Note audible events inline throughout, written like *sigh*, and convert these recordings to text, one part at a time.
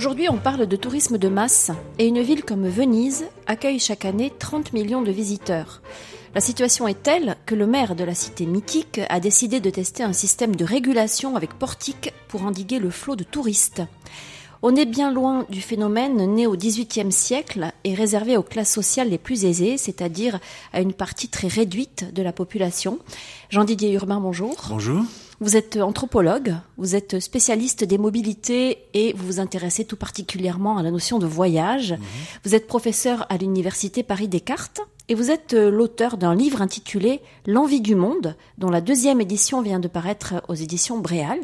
Aujourd'hui, on parle de tourisme de masse et une ville comme Venise accueille chaque année 30 millions de visiteurs. La situation est telle que le maire de la cité mythique a décidé de tester un système de régulation avec portique pour endiguer le flot de touristes. On est bien loin du phénomène né au XVIIIe siècle et réservé aux classes sociales les plus aisées, c'est-à-dire à une partie très réduite de la population. Jean-Didier Urbain, bonjour. Bonjour. Vous êtes anthropologue, vous êtes spécialiste des mobilités et vous vous intéressez tout particulièrement à la notion de voyage. Mhm. Vous êtes professeur à l'université Paris-Descartes et vous êtes euh, l'auteur d'un livre intitulé L'envie du monde, dont la deuxième édition vient de paraître aux éditions Bréal.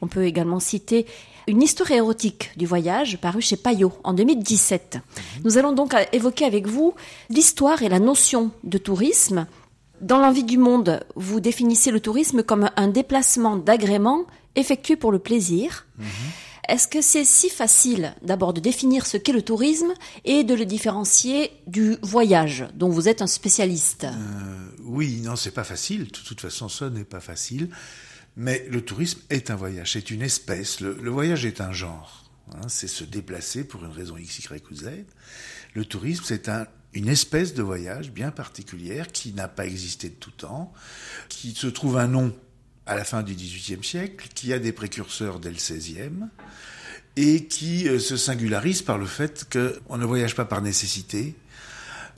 On peut également citer une histoire érotique du voyage paru chez Payot en 2017. Mhm. Nous allons donc évoquer avec vous l'histoire et la notion de tourisme. Dans l'envie du monde, vous définissez le tourisme comme un déplacement d'agrément effectué pour le plaisir. Mhm. Est-ce que c'est si facile d'abord de définir ce qu'est le tourisme et de le différencier du voyage dont vous êtes un spécialiste? Euh, Oui, non, c'est pas facile. De toute façon, ça n'est pas facile. Mais le tourisme est un voyage, c'est une espèce. Le, voyage est un genre. Hein, c'est se déplacer pour une raison X, Y ou Z. Le tourisme, c'est un, une espèce de voyage bien particulière qui n'a pas existé de tout temps, qui se trouve un nom à la fin du XVIIIe siècle, qui a des précurseurs dès le XVIe, et qui euh, se singularise par le fait qu'on ne voyage pas par nécessité,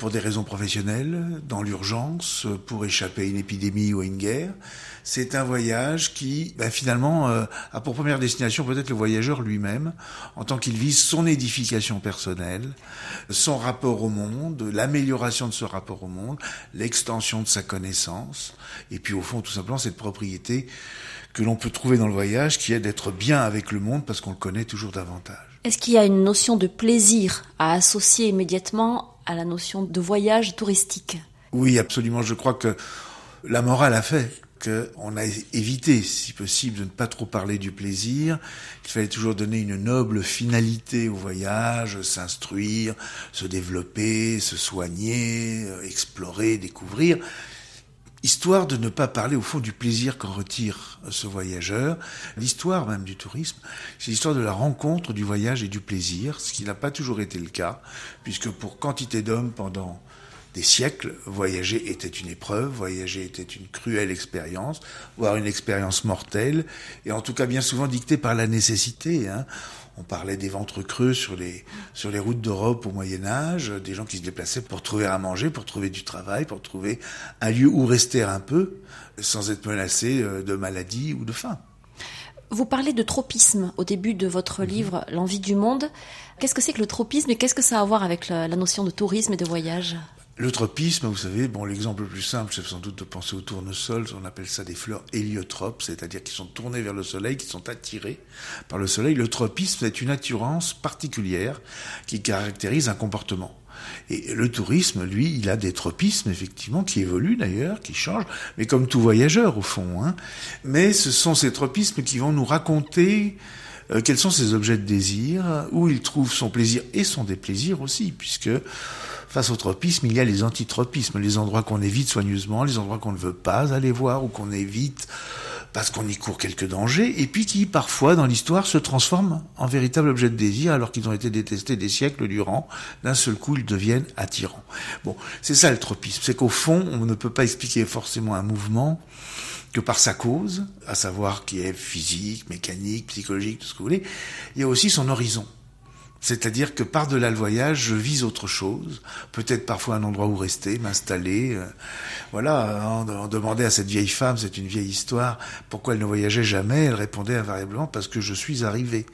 pour des raisons professionnelles, dans l'urgence, pour échapper à une épidémie ou à une guerre. C'est un voyage qui, ben, finalement, euh, a pour première destination peut-être le voyageur lui-même, en tant qu'il vise son édification personnelle, son rapport au monde, l'amélioration de ce rapport au monde, l'extension de sa connaissance, et puis au fond, tout simplement, cette propriété que l'on peut trouver dans le voyage, qui est d'être bien avec le monde parce qu'on le connaît toujours davantage. Est-ce qu'il y a une notion de plaisir à associer immédiatement à la notion de voyage touristique Oui, absolument. Je crois que la morale a fait qu'on a évité, si possible, de ne pas trop parler du plaisir, qu'il fallait toujours donner une noble finalité au voyage, s'instruire, se développer, se soigner, explorer, découvrir histoire de ne pas parler au fond du plaisir qu'en retire ce voyageur. L'histoire même du tourisme, c'est l'histoire de la rencontre du voyage et du plaisir, ce qui n'a pas toujours été le cas, puisque pour quantité d'hommes pendant des siècles, voyager était une épreuve, voyager était une cruelle expérience, voire une expérience mortelle, et en tout cas bien souvent dictée par la nécessité. Hein. On parlait des ventres creux sur les, sur les routes d'Europe au Moyen Âge, des gens qui se déplaçaient pour trouver à manger, pour trouver du travail, pour trouver un lieu où rester un peu, sans être menacé euh, de maladie ou de faim. Vous parlez de tropisme au début de votre mhm. livre L'envie du monde. Qu'est-ce que c'est que le tropisme et qu'est-ce que ça a à voir avec la notion de tourisme et de voyage? Le tropisme, vous savez, bon, l'exemple le plus simple, c'est sans doute de penser au tournesol. On appelle ça des fleurs héliotropes, c'est-à-dire qui sont tournées vers le soleil, qui sont attirées par le soleil. Le tropisme, c'est une attirance particulière qui caractérise un comportement. Et le tourisme, lui, il a des tropismes, effectivement, qui évoluent d'ailleurs, qui changent, mais comme tout voyageur, au fond. Hein. Mais ce sont ces tropismes qui vont nous raconter euh, quels sont ses objets de désir, où il trouve son plaisir et son déplaisir aussi, puisque Face au tropisme, il y a les antitropismes, les endroits qu'on évite soigneusement, les endroits qu'on ne veut pas aller voir ou qu'on évite parce qu'on y court quelques dangers, et puis qui parfois dans l'histoire se transforment en véritable objet de désir alors qu'ils ont été détestés des siècles durant. D'un seul coup, ils deviennent attirants. Bon, c'est ça le tropisme, c'est qu'au fond, on ne peut pas expliquer forcément un mouvement que par sa cause, à savoir qui est physique, mécanique, psychologique, tout ce que vous voulez. Il y a aussi son horizon. C'est-à-dire que par-delà le voyage, je vise autre chose, peut-être parfois un endroit où rester, m'installer. Euh, voilà, on, demandait à cette vieille femme, c'est une vieille histoire, pourquoi elle ne voyageait jamais, elle répondait invariablement parce que je suis arrivé.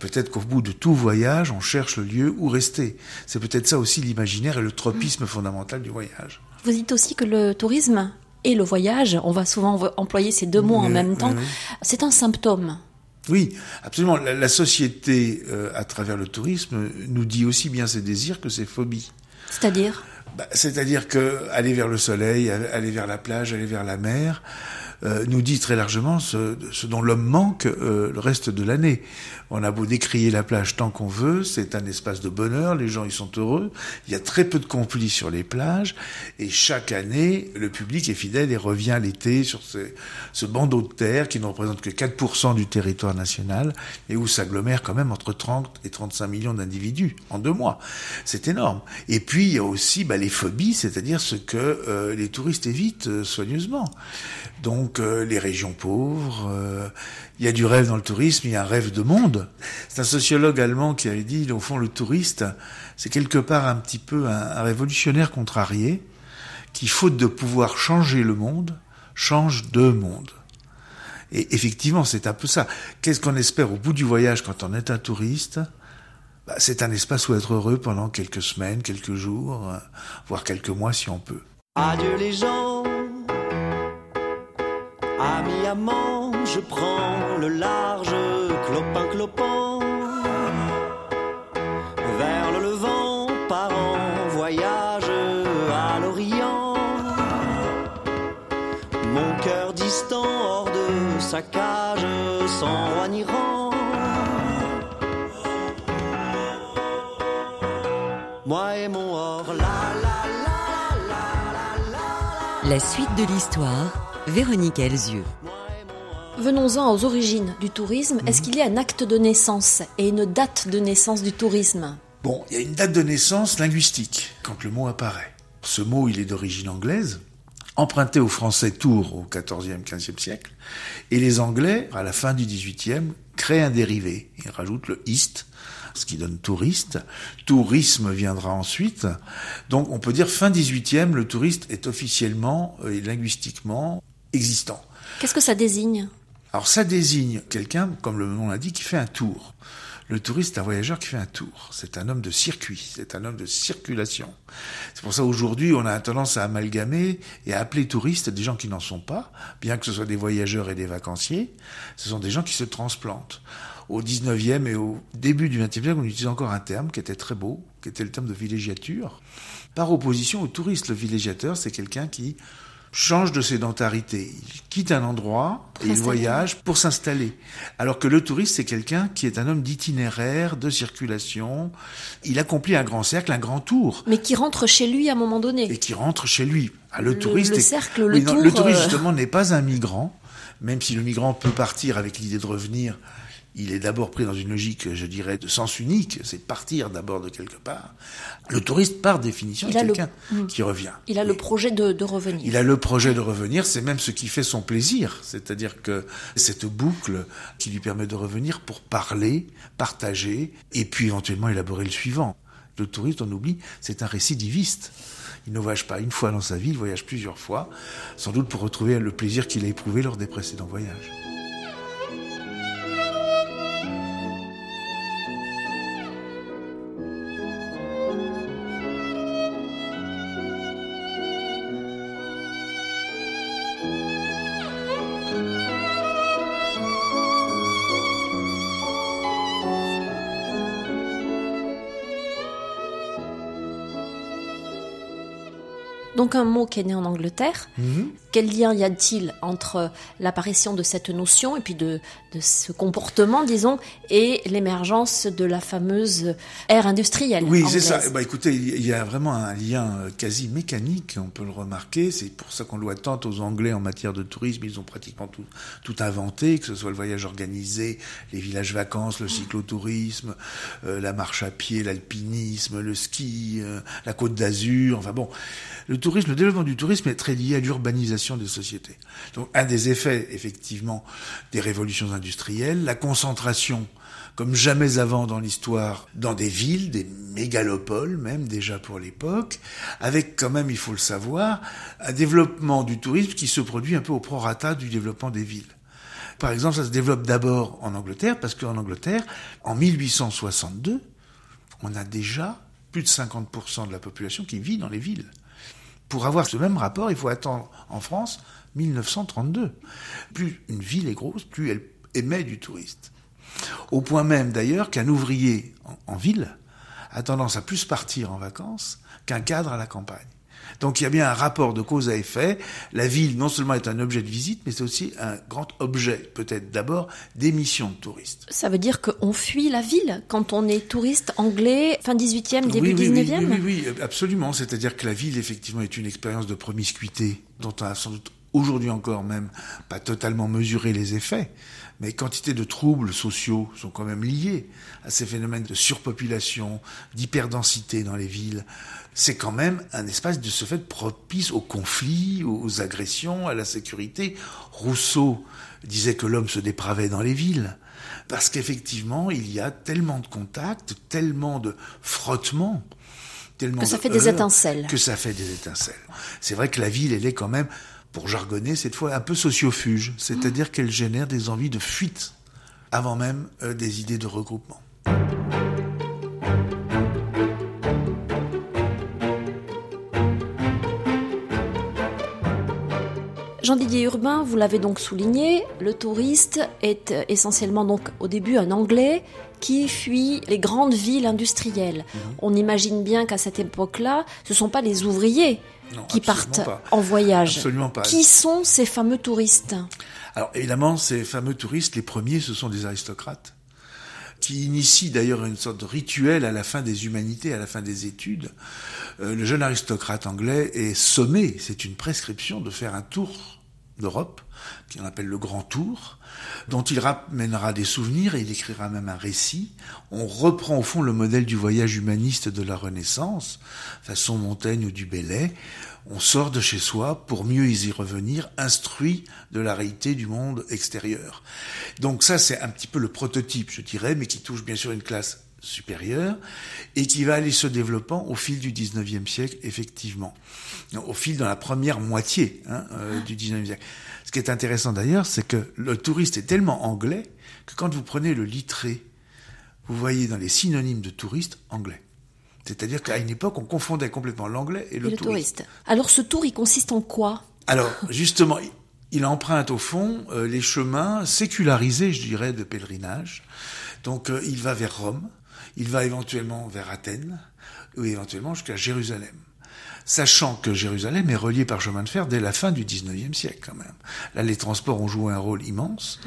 Peut-être qu'au bout de tout voyage, on cherche le lieu où rester. C'est peut-être ça aussi l'imaginaire et le tropisme fondamental du voyage. Vous dites aussi que le tourisme et le voyage, on va souvent employer ces deux mots en même temps, c'est un symptôme. Oui, absolument. La, société, euh, à travers le tourisme, nous dit aussi bien ses désirs que ses phobies. C'est-à-dire? Bah, C'est-à-dire que aller vers le soleil, aller vers la plage, aller vers la mer, euh, nous dit très largement ce, ce dont l'homme manque euh, le reste de l'année. On a beau décrier la plage tant qu'on veut, c'est un espace de bonheur, les gens y sont heureux, il y a très peu de conflits sur les plages, et chaque année, le public est fidèle et revient l'été sur ce, ce bandeau de terre qui ne représente que 4% du territoire national, et où s'agglomèrent quand même entre 30 et 35 millions d'individus en deux mois. C'est énorme. Et puis, il y a aussi bah, les phobies, c'est-à-dire ce que euh, les touristes évitent euh, soigneusement. Donc, euh, les régions pauvres, il y a du rêve dans le tourisme, il y a un rêve de monde. C'est un sociologue allemand qui avait dit, au fond, le touriste, c'est quelque part un petit peu un, un révolutionnaire contrarié qui, faute de pouvoir changer le monde, change de monde. Et effectivement, c'est un peu ça. Qu'est-ce qu'on espère au bout du voyage quand on est un touriste? Bah, C'est un espace où être heureux pendant quelques semaines, quelques jours, euh, voire quelques mois si on peut. Adieu les gens, je prends le large, clopin clopin, vers le levant, par en voyage à l'Orient. Mon cœur distant hors de sa cage, sans roi. Moi et mon or, la la la la la la la. La suite de l'histoire, Véronique Elzieux. Venons-en aux origines du tourisme. Est-ce qu'il y a un acte de naissance et une date de naissance du tourisme? Bon, il y a une date de naissance linguistique quand le mot apparaît. Ce mot, il est d'origine anglaise, emprunté au français tour au XIVe, XVe siècle, et les Anglais, à la fin du XVIIIe, créent un dérivé. Ils rajoutent le east, ce qui donne touriste. Tourisme viendra ensuite. Donc on peut dire fin 18e, le touriste est officiellement et linguistiquement existant. Qu'est-ce que ça désigne? Alors ça désigne quelqu'un, comme le nom l'indique, qui fait un tour. Le touriste est un voyageur qui fait un tour. C'est un homme de circuit, c'est un homme de circulation. C'est pour ça aujourd'hui on a tendance à amalgamer et à appeler touristes des gens qui n'en sont pas, bien que ce soit des voyageurs et des vacanciers. Ce sont des gens qui se transplantent. Au 19e et au début du 20e siècle, on utilisait encore un terme qui était très beau, qui était le terme de villégiature. Par opposition au touriste, le villégiateur, c'est quelqu'un qui change de sédentarité. Il quitte un endroit et il voyage pour s'installer. Alors que le touriste, c'est quelqu'un qui est un homme d'itinéraire, de circulation. Il accomplit un grand cercle, un grand tour. Mais qui rentre chez lui à un moment donné. Et qui rentre chez lui. Ah, le, touriste le est... cercle, le Oui, non, tour, le touriste, euh, justement, n'est pas un migrant. Même si le migrant peut partir avec l'idée de revenir, il est d'abord pris dans une logique, je dirais, de sens unique. C'est partir d'abord de quelque part. Le touriste, par définition, Il est a le- quelqu'un Mm. qui revient. Il a le projet de, de revenir. Il a le projet de revenir, c'est même ce qui fait son plaisir, c'est-à-dire que cette boucle qui lui permet de revenir pour parler, partager, et puis éventuellement élaborer le suivant. Le touriste, on oublie, c'est un récidiviste. Il ne voyage pas une fois dans sa vie, il voyage plusieurs fois, sans doute pour retrouver le plaisir qu'il a éprouvé lors des précédents voyages. Donc un mot qui est né en Angleterre. Quel lien y a-t-il entre l'apparition de cette notion et puis de, de ce comportement, disons, et l'émergence de la fameuse ère industrielle Oui, c'est ça. Ben, écoutez, il y a vraiment un lien euh, quasi mécanique, on peut le remarquer. C'est pour ça qu'on doit tant aux Anglais en matière de tourisme. Ils ont pratiquement tout, tout inventé, que ce soit le voyage organisé, les villages vacances, le cyclotourisme, euh, la marche à pied, l'alpinisme, le ski, euh, la côte d'Azur. Enfin bon, le tourisme, le développement du tourisme est très lié à l'urbanisation des sociétés. Donc un des effets, effectivement, des révolutions industrielles, la concentration comme jamais avant dans l'histoire, dans des villes, des mégalopoles même déjà pour l'époque, avec quand même, il faut le savoir, un développement du tourisme qui se produit un peu au prorata du développement des villes. Par exemple, ça se développe d'abord en Angleterre, parce qu'en Angleterre, en 1862, on a déjà plus de 50% de la population qui vit dans les villes. Pour avoir ce même rapport, il faut attendre en France 1932. Plus une ville est grosse, plus elle émet du touriste. Au point même d'ailleurs qu'un ouvrier en, en ville a tendance à plus partir en vacances qu'un cadre à la campagne. Donc il y a bien un rapport de cause à effet. La ville, non seulement est un objet de visite, mais c'est aussi un grand objet, peut-être d'abord, d'émission de touristes. Ça veut dire qu'on fuit la ville quand on est touriste anglais, fin 18e, début oui, oui, 19e oui, oui, oui, oui, absolument. C'est-à-dire que la ville, effectivement, est une expérience de promiscuité dont on a sans doute aujourd'hui encore même pas totalement mesuré les effets, mais quantité de troubles sociaux sont quand même liés à ces phénomènes de surpopulation, d'hyperdensité dans les villes. C'est quand même un espace de ce fait propice aux conflits, aux agressions, à la sécurité. Rousseau disait que l'homme se dépravait dans les villes. Parce qu'effectivement, il y a tellement de contacts, tellement de frottements, tellement que ça de fait des étincelles. Que ça fait des étincelles. C'est vrai que la ville, elle est quand même pour jargonner cette fois, un peu sociofuge, c'est-à-dire qu'elle génère des envies de fuite avant même euh, des idées de regroupement. Jean-Didier Urbain, vous l'avez donc souligné, le touriste est essentiellement donc au début un Anglais qui fuit les grandes villes industrielles. On imagine bien qu'à cette époque-là, ce ne sont pas les ouvriers Non, qui partent pas. en voyage. Absolument pas. Qui sont ces fameux touristes? Alors évidemment, ces fameux touristes, les premiers, ce sont des aristocrates qui initient d'ailleurs une sorte de rituel à la fin des humanités, à la fin des études. Euh, le jeune aristocrate anglais est sommé, c'est une prescription, de faire un tour d'Europe, qu'on appelle le Grand Tour, dont il ramènera des souvenirs et il écrira même un récit. On reprend au fond le modèle du voyage humaniste de la Renaissance, façon Montaigne ou du Bellay. On sort de chez soi pour mieux y revenir, instruit de la réalité du monde extérieur. Donc ça, c'est un petit peu le prototype, je dirais, mais qui touche bien sûr une classe supérieure et qui va aller se développant au fil du 19e siècle, effectivement. Au fil de la première moitié hein, euh, du 19e siècle. Ce qui est intéressant d'ailleurs, c'est que le touriste est tellement anglais que quand vous prenez le littré, vous voyez dans les synonymes de touriste anglais. C'est-à-dire qu'à une époque, on confondait complètement l'anglais et le, Et le touriste. touriste. Alors ce tour, il consiste en quoi? Alors, justement, il- il emprunte au fond euh, les chemins sécularisés, je dirais, de pèlerinage. Donc, euh, il va vers Rome, il va éventuellement vers Athènes, ou éventuellement jusqu'à Jérusalem. Sachant que Jérusalem est reliée par chemin de fer dès la fin du 19e siècle, quand même. Là, les transports ont joué un rôle immense,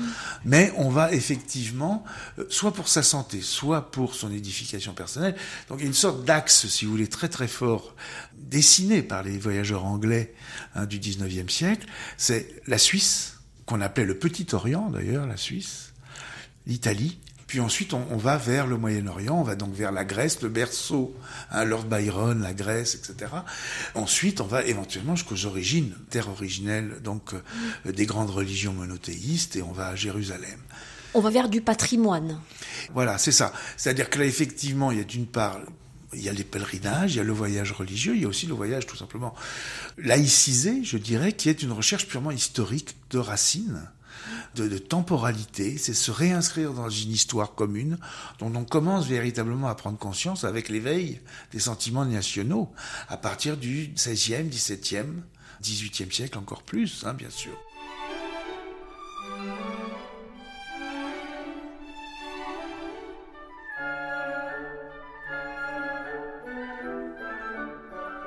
mais on va effectivement, euh, soit pour sa santé, soit pour son édification personnelle. Donc, il y a une sorte d'axe, si vous voulez, très très fort, dessiné par les voyageurs anglais hein, du 19e siècle. C'est la Suisse, qu'on appelait le Petit Orient d'ailleurs, la Suisse, l'Italie. Puis ensuite, on, on va vers le Moyen-Orient, on va donc vers la Grèce, le berceau, hein, Lord Byron, la Grèce, etc. Ensuite, on va éventuellement jusqu'aux origines, terre originelle donc euh, des grandes religions monothéistes, et on va à Jérusalem. On va vers du patrimoine. Voilà, c'est ça. C'est-à-dire que là, effectivement, il y a d'une part, il y a les pèlerinages, il y a le voyage religieux, il y a aussi le voyage tout simplement laïcisé, je dirais, qui est une recherche purement historique de racines, de, de temporalité. C'est se réinscrire dans une histoire commune dont on commence véritablement à prendre conscience avec l'éveil des sentiments nationaux à partir du 16e, 17e, 18e siècle encore plus, hein, bien sûr.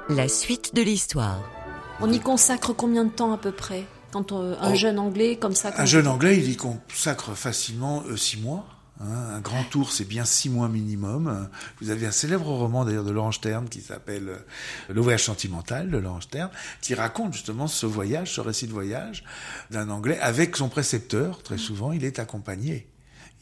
La suite de l'histoire. On y consacre combien de temps à peu près? Quand on- un Oh. jeune anglais comme ça. Un jeune anglais, il y consacre facilement euh, six mois. hein. un grand tour, c'est bien six mois minimum. Euh, Vous avez un célèbre roman d'ailleurs de Laurent Stern qui s'appelle euh, Le voyage sentimental de Laurent Stern, qui raconte justement ce voyage, ce récit de voyage d'un anglais avec son précepteur. Très souvent, il est accompagné.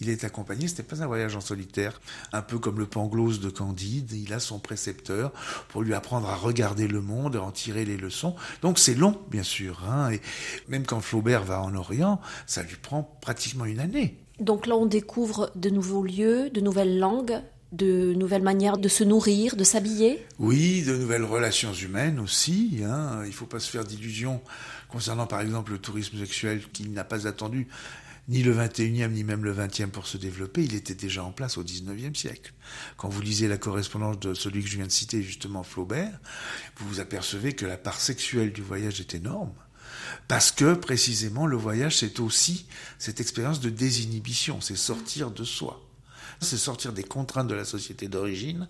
Il est accompagné, ce n'est pas un voyage en solitaire, un peu comme le Pangloss de Candide, il a son précepteur pour lui apprendre à regarder le monde, à en tirer les leçons. Donc c'est long, bien sûr, hein, et même quand Flaubert va en Orient, ça lui prend pratiquement une année. Donc là, on découvre de nouveaux lieux, de nouvelles langues, de nouvelles manières de se nourrir, de s'habiller. Oui, de nouvelles relations humaines aussi. Hein. Il ne faut pas se faire d'illusions concernant par exemple le tourisme sexuel qui n'a pas attendu ni le 21e ni même le 20e pour se développer. Il était déjà en place au 19e siècle. Quand vous lisez la correspondance de celui que je viens de citer, justement Flaubert, vous vous apercevez que la part sexuelle du voyage est énorme. Parce que précisément le voyage, c'est aussi cette expérience de désinhibition, c'est sortir de soi. C'est sortir des contraintes de la société d'origine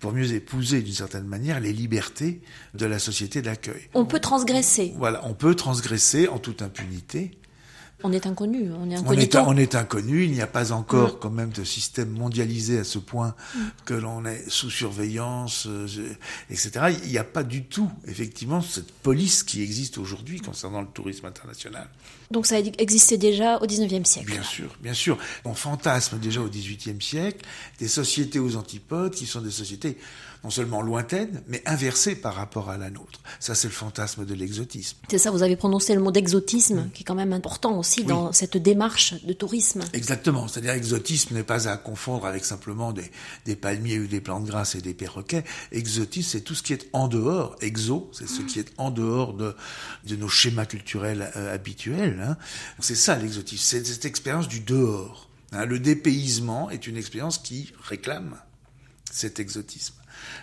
pour mieux épouser d'une certaine manière les libertés de la société d'accueil. On peut transgresser. Voilà, on peut transgresser en toute impunité on est inconnu, on est incognito. On est, inconnu, il n'y a pas encore mm. quand même de système mondialisé à ce point mm. que l'on est sous surveillance, euh, etc. Il n'y a pas du tout, effectivement, cette police qui existe aujourd'hui concernant le tourisme international. Donc ça existait déjà au 19e siècle. Bien sûr, bien sûr. On fantasme déjà au 18e siècle des sociétés aux antipodes qui sont des sociétés non seulement lointaine, mais inversée par rapport à la nôtre. Ça, c'est le fantasme de l'exotisme. C'est ça, vous avez prononcé le mot d'exotisme, mm. qui est quand même important aussi dans cette démarche de tourisme. Exactement, c'est-à-dire exotisme n'est pas à confondre avec simplement des, des, palmiers ou des plantes grasses et des perroquets. Exotisme, c'est tout ce qui est en dehors. Exo, c'est ce qui est en dehors de, de nos schémas culturels euh, habituels. Hein. C'est ça l'exotisme, c'est cette expérience du dehors. Hein. Le dépaysement est une expérience qui réclame cet exotisme.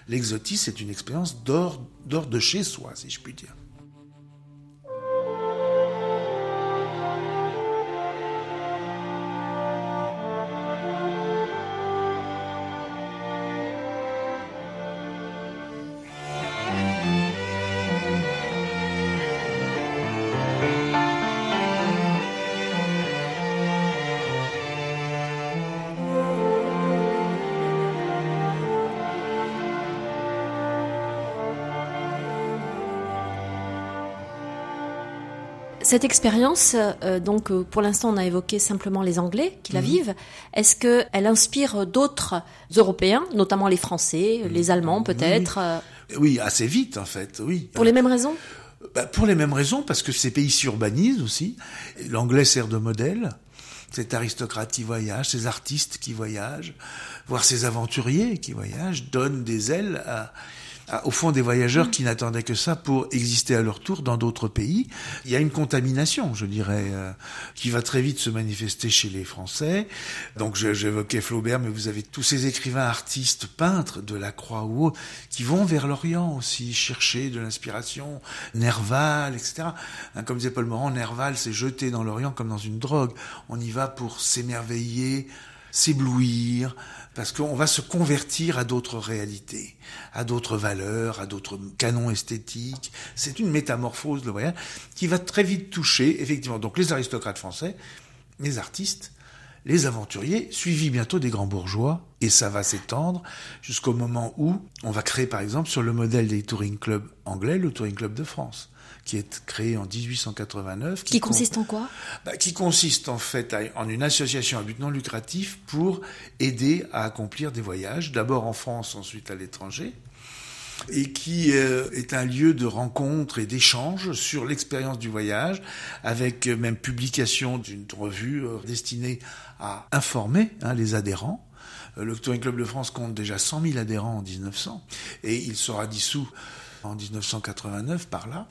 L'exotisme est une expérience d'or de chez soi, si je puis dire. Cette expérience, euh, donc euh, pour l'instant on a évoqué simplement les Anglais qui la mhm. vivent. Est-ce qu'elle inspire d'autres Européens, notamment les Français, mhm. les Allemands peut-être euh oui. assez vite en fait, oui. Pour les mêmes raisons bah, Pour les mêmes raisons, parce que ces pays s'urbanisent aussi. L'anglais sert de modèle. Cet aristocrate qui voyage, ces artistes qui voyagent, voire ces aventuriers qui voyagent, donnent des ailes à au fond des voyageurs qui n'attendaient que ça pour exister à leur tour dans d'autres pays. Il y a une contamination, je dirais, euh, qui va très vite se manifester chez les Français. Donc j'évoquais Flaubert, mais vous avez tous ces écrivains, artistes, peintres de la Croix ou qui vont vers l'Orient aussi, chercher de l'inspiration, Nerval, etc. Hein, comme disait Paul Morand, Nerval s'est jeté dans l'Orient comme dans une drogue. On y va pour s'émerveiller, s'éblouir, parce qu'on va se convertir à d'autres réalités, à d'autres valeurs, à d'autres canons esthétiques. C'est une métamorphose, le voyage, qui va très vite toucher, effectivement, donc les aristocrates français, les artistes, les aventuriers, suivis bientôt des grands bourgeois, et ça va s'étendre jusqu'au moment où on va créer, par exemple, sur le modèle des touring clubs anglais, le touring club de France qui est créé en 1889. Qui, consiste en quoi? Bah, Qui consiste en fait en une association à but non lucratif pour aider à accomplir des voyages, d'abord en France, ensuite à l'étranger et qui euh, est un lieu de rencontre et d'échange sur l'expérience du voyage, avec euh, même publication d'une revue euh, destinée à informer hein, les adhérents. Le Touring Club de France compte déjà 100 000 adhérents en 1900 et il sera dissous en 1989 par là.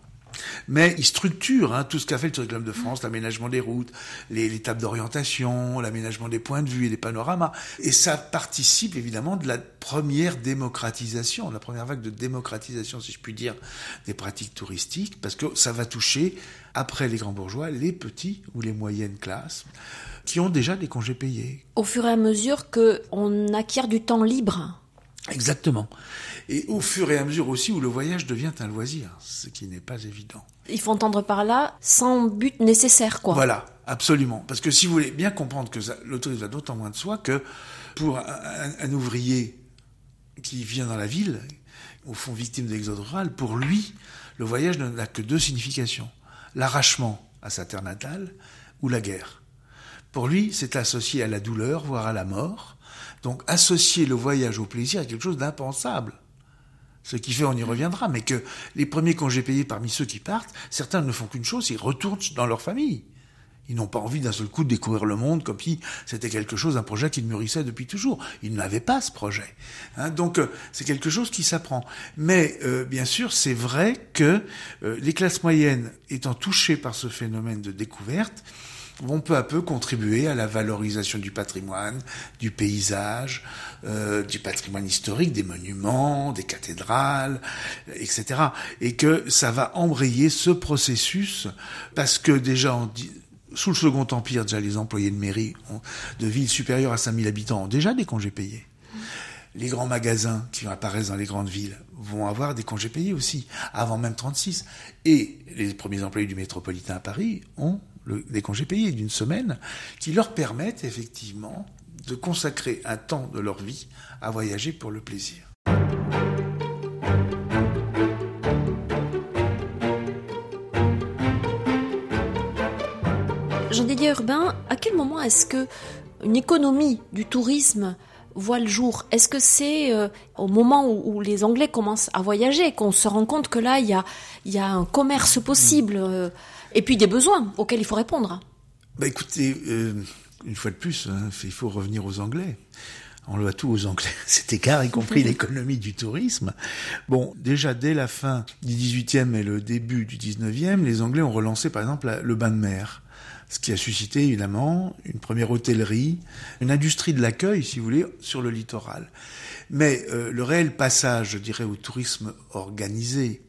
Mais il structure hein, tout ce qu'a fait le Tourisme Club de France, l'aménagement des routes, les, tables d'orientation, l'aménagement des points de vue et des panoramas. Et ça participe évidemment de la première démocratisation, la première vague de démocratisation, si je puis dire, des pratiques touristiques, parce que ça va toucher, après les grands bourgeois, les petits ou les moyennes classes qui ont déjà des congés payés. Au fur et à mesure qu'on acquiert du temps libre Exactement. Et au fur et à mesure aussi où le voyage devient un loisir, ce qui n'est pas évident. Il faut entendre par là sans but nécessaire, quoi. Voilà, absolument. Parce que si vous voulez bien comprendre que l'autorisme va d'autant moins de soi que pour un, ouvrier qui vient dans la ville, au fond victime de l'exode rural, pour lui, le voyage n'a que deux significations. L'arrachement à sa terre natale ou la guerre. Pour lui, c'est associé à la douleur, voire à la mort. Donc associer le voyage au plaisir est quelque chose d'impensable. Ce qui fait, on y reviendra, mais que les premiers congés payés parmi ceux qui partent, certains ne font qu'une chose, ils retournent dans leur famille. Ils n'ont pas envie d'un seul coup de découvrir le monde comme si c'était quelque chose, un projet qu'ils mûrissaient depuis toujours. Ils n'avaient pas ce projet. Hein. donc euh, c'est quelque chose qui s'apprend. Mais euh, bien sûr, c'est vrai que euh, les classes moyennes étant touchées par ce phénomène de découverte, vont peu à peu contribuer à la valorisation du patrimoine, du paysage, euh, du patrimoine historique, des monuments, des cathédrales, etc. Et que ça va embrayer ce processus parce que déjà sous le Second Empire, déjà les employés de mairie de villes supérieures à 5000 habitants ont déjà des congés payés. Les grands magasins qui apparaissent dans les grandes villes vont avoir des congés payés aussi, avant même 36. Et les premiers employés du métropolitain à Paris ont des congés payés d'une semaine qui leur permettent effectivement de consacrer un temps de leur vie à voyager pour le plaisir. Jean-Didier Urbain, à quel moment est-ce que une économie du tourisme voit le jour? Est-ce que c'est euh, au moment où, les Anglais commencent à voyager qu'on se rend compte que là, il y a, un commerce possible euh, et puis des besoins auxquels il faut répondre bah Écoutez, euh, une fois de plus, hein, il faut revenir aux Anglais. On le voit tout aux Anglais, *laughs* cet écart, y compris *laughs* l'économie du tourisme. Bon, déjà dès la fin du 18e et le début du 19e, les Anglais ont relancé par exemple le bain de mer ce qui a suscité évidemment une première hôtellerie, une industrie de l'accueil, si vous voulez, sur le littoral. Mais euh, le réel passage, je dirais, au tourisme organisé,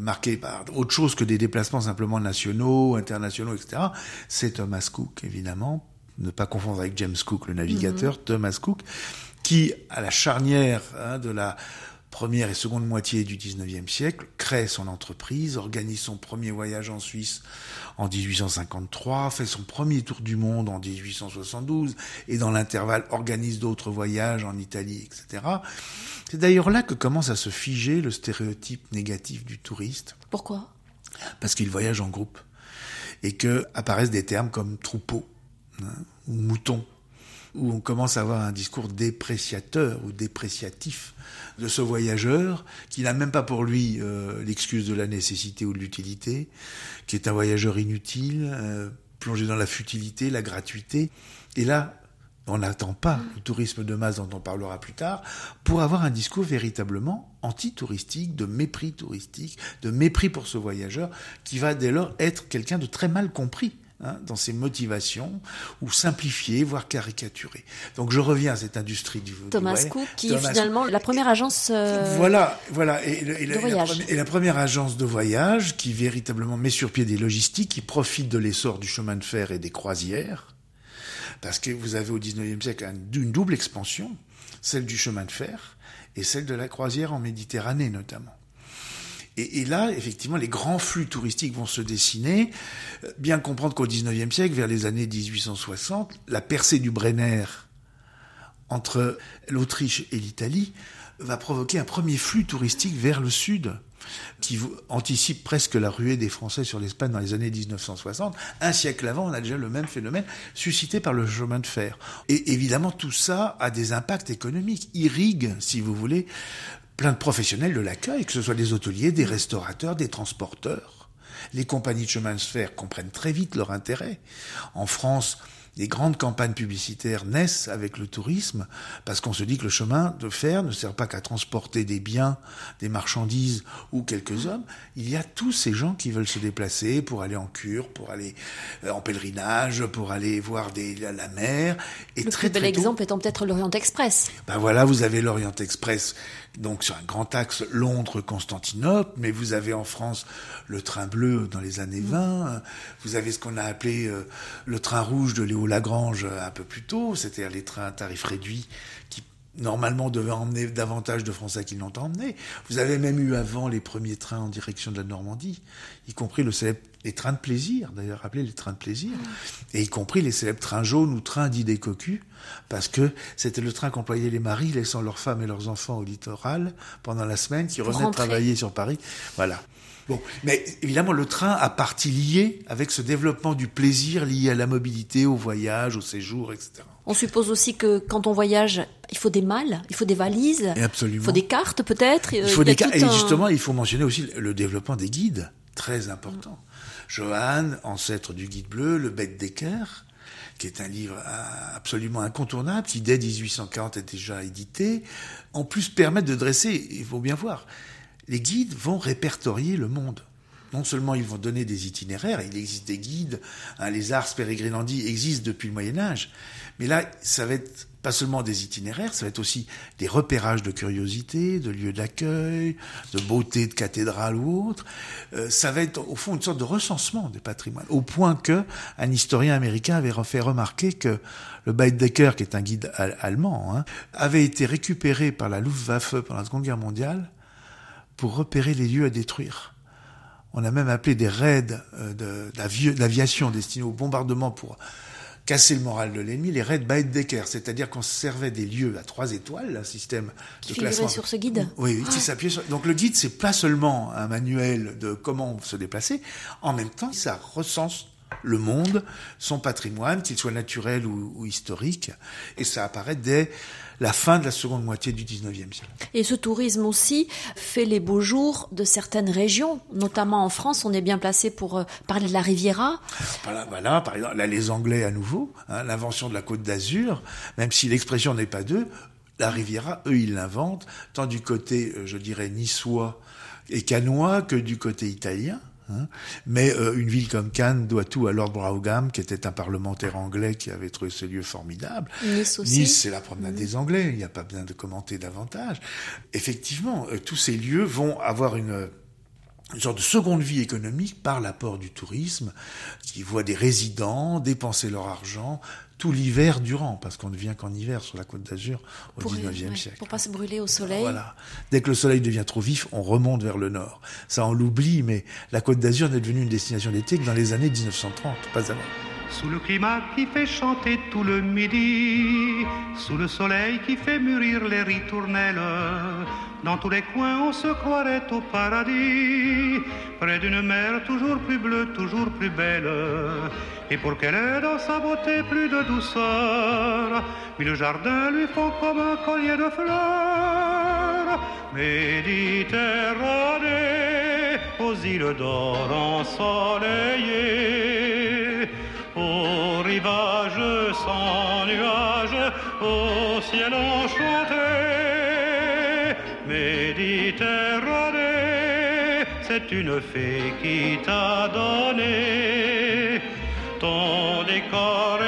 marqué par autre chose que des déplacements simplement nationaux, internationaux, etc., c'est Thomas Cook, évidemment. Ne pas confondre avec James Cook, le navigateur, mm-hmm. Thomas Cook, qui, à la charnière hein, de la première et seconde moitié du 19e siècle, crée son entreprise, organise son premier voyage en Suisse en 1853, fait son premier tour du monde en 1872, et dans l'intervalle organise d'autres voyages en Italie, etc. C'est d'ailleurs là que commence à se figer le stéréotype négatif du touriste. Pourquoi? Parce qu'il voyage en groupe, et que apparaissent des termes comme troupeau hein, ou mouton où on commence à avoir un discours dépréciateur ou dépréciatif de ce voyageur, qui n'a même pas pour lui euh, l'excuse de la nécessité ou de l'utilité, qui est un voyageur inutile, euh, plongé dans la futilité, la gratuité. Et là, on n'attend pas le tourisme de masse dont on parlera plus tard pour avoir un discours véritablement anti-touristique, de mépris touristique, de mépris pour ce voyageur, qui va dès lors être quelqu'un de très mal compris Hein, dans ses motivations, ou simplifier, voire caricaturer. Donc je reviens à cette industrie du, Thomas Cook, qui est finalement la première agence euh, voilà, voilà, et, de voyage. La, et, la, première agence de voyage qui véritablement met sur pied des logistiques, qui profite de l'essor du chemin de fer et des croisières, parce que vous avez au 19e siècle une double expansion, celle du chemin de fer et celle de la croisière en Méditerranée notamment. Et, là, effectivement, les grands flux touristiques vont se dessiner. Euh, bien comprendre qu'au XIXe siècle, vers les années 1860, la percée du Brenner entre l'Autriche et l'Italie va provoquer un premier flux touristique vers le sud qui anticipe presque la ruée des Français sur l'Espagne dans les années 1960. Un siècle avant, on a déjà le même phénomène suscité par le chemin de fer. Et évidemment, tout ça a des impacts économiques, irrigue, si vous voulez, plein de professionnels de l'accueil, que ce soit des hôteliers, des restaurateurs, des transporteurs. Les compagnies de chemin de fer comprennent très vite leur intérêt. En France, les grandes campagnes publicitaires naissent avec le tourisme parce qu'on se dit que le chemin de fer ne sert pas qu'à transporter des biens, des marchandises ou quelques hommes. Il y a tous ces gens qui veulent se déplacer pour aller en cure, pour aller euh, en pèlerinage, pour aller voir des, la, mer. Et le très, plus bel exemple étant peut-être l'Orient Express. Ben voilà, vous avez l'Orient Express donc sur un grand axe Londres-Constantinople, mais vous avez en France le train bleu dans les années 20, vous avez ce qu'on a appelé euh, le train rouge de Léo Lagrange euh, un peu plus tôt, c'est-à-dire les trains à tarif réduit qui normalement devaient emmener davantage de Français qu'ils n'ont emmené. Vous avez même eu avant les premiers trains en direction de la Normandie, y compris le célèbre les trains de plaisir, d'ailleurs appelés les trains de plaisir, et y compris les célèbres trains jaunes ou trains d'idées cocu, parce que c'était le train qu'employaient les maris laissant leurs femmes et leurs enfants au littoral pendant la semaine, qui revenaient travailler sur Paris. Voilà. Bon, mais évidemment, le train a partie liée avec ce développement du plaisir lié à la mobilité, au voyage, au séjour, etc. On suppose aussi que quand on voyage, il faut des malles, il faut des valises, absolument. il faut des cartes peut-être. Il faut des cartes. Et justement, il faut mentionner aussi le développement des guides, très important. Johann, ancêtre du guide bleu, le Bec Decker, qui est un livre absolument incontournable, qui dès 1840 est déjà édité, en plus permet de dresser, il faut bien voir, les guides vont répertorier le monde. Non seulement ils vont donner des itinéraires, il existe des guides, hein, les Ars Peregrinandi existent depuis le Moyen Âge, mais là, ça va être pas seulement des itinéraires, ça va être aussi des repérages de curiosités, de lieux d'accueil, de beauté de cathédrales ou autres. Euh, ça va être au fond une sorte de recensement des patrimoines, au point que un historien américain avait fait remarquer que le Baedeker, qui est un guide allemand, hein, avait été récupéré par la Luftwaffe pendant la Seconde Guerre mondiale pour repérer les lieux à détruire. On a même appelé des raids euh, d'aviation destinés au bombardement pour casser le moral de l'ennemi, les raids Baedeker, c'est-à-dire qu'on servait des lieux à trois étoiles, un système de classement. sur ce guide. Oui, qui s'appuyait sur... Donc le guide, c'est pas seulement un manuel de comment se déplacer, en même temps, ça recense le monde, son patrimoine, qu'il soit naturel ou, historique, et ça apparaît dès la fin de la seconde moitié du 19e siècle. Et ce tourisme aussi fait les beaux jours de certaines régions, notamment en France, on est bien placé pour euh, parler de la Riviera. Voilà, par exemple, là, les Anglais à nouveau, hein, l'invention de la Côte d'Azur, même si l'expression n'est pas d'eux, la Riviera, eux, ils l'inventent, tant du côté, euh, je dirais, niçois et canois que du côté italien. Hein. Mais euh, une ville comme Cannes doit tout à Lord Brougham, qui était un parlementaire anglais qui avait trouvé ce lieu formidable. Nice aussi. Nice, c'est la promenade mmh. des Anglais. Il n'y a pas besoin de commenter davantage. Effectivement, euh, tous ces lieux vont avoir une une sorte de seconde vie économique par l'apport du tourisme, qui voit des résidents dépenser leur argent tout l'hiver durant, parce qu'on ne vient qu'en hiver sur la côte d'Azur au pour, 19e siècle. Pour pas se brûler au soleil. Voilà. Dès que le soleil devient trop vif, on remonte vers le nord. Ça, on l'oublie, mais la côte d'Azur n'est devenue une destination d'été que dans les années 1930, pas avant. Sous le climat qui fait chanter tout le midi, sous le soleil qui fait mûrir les ritournelles, dans tous les coins on se croirait au paradis, près d'une mer toujours plus bleue, toujours plus belle. Et pour qu'elle ait dans sa beauté plus de douceur, le jardin lui font comme un collier de fleurs. Méditerranée, aux îles d'or ensoleillées, au rivage sans nuages, au ciel enchanté. Méditerranée, c'est une fée qui t'a donné ton décor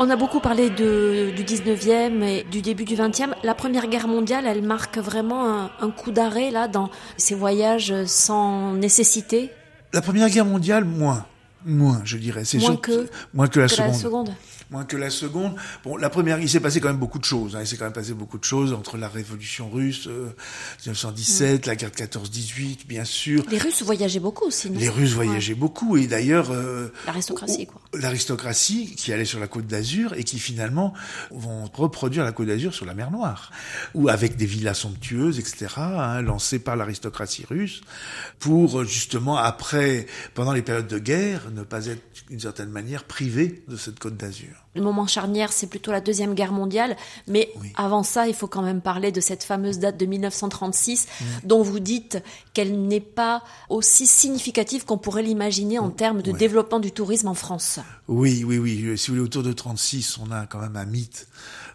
On a beaucoup parlé de, du 19e et du début du 20e. La Première Guerre mondiale, elle marque vraiment un, un coup d'arrêt là dans ces voyages sans nécessité? La Première Guerre mondiale, moins. Moins, je dirais. C'est moins, que, moins que la que seconde. La seconde moins que la seconde. Bon, la première, il s'est passé quand même beaucoup de choses. Hein. Il s'est quand même passé beaucoup de choses entre la révolution russe, euh, 1917, mm. la guerre de 14-18, bien sûr. Les Russes voyageaient beaucoup aussi. Les Russes voyageaient beaucoup et d'ailleurs euh, l'aristocratie, quoi. L'aristocratie qui allait sur la côte d'Azur et qui finalement vont reproduire la côte d'Azur sur la mer Noire, ou avec des villas somptueuses, etc., hein, lancées par l'aristocratie russe pour justement après, pendant les périodes de guerre, ne pas être d'une certaine manière privé de cette côte d'Azur. Le moment charnière, c'est plutôt la Deuxième Guerre mondiale, mais avant ça, il faut quand même parler de cette fameuse date de 1936, mm. dont vous dites qu'elle n'est pas aussi significative qu'on pourrait l'imaginer en termes de développement du tourisme en France. Oui, oui, oui. Si vous voulez, autour de 36, on a quand même un mythe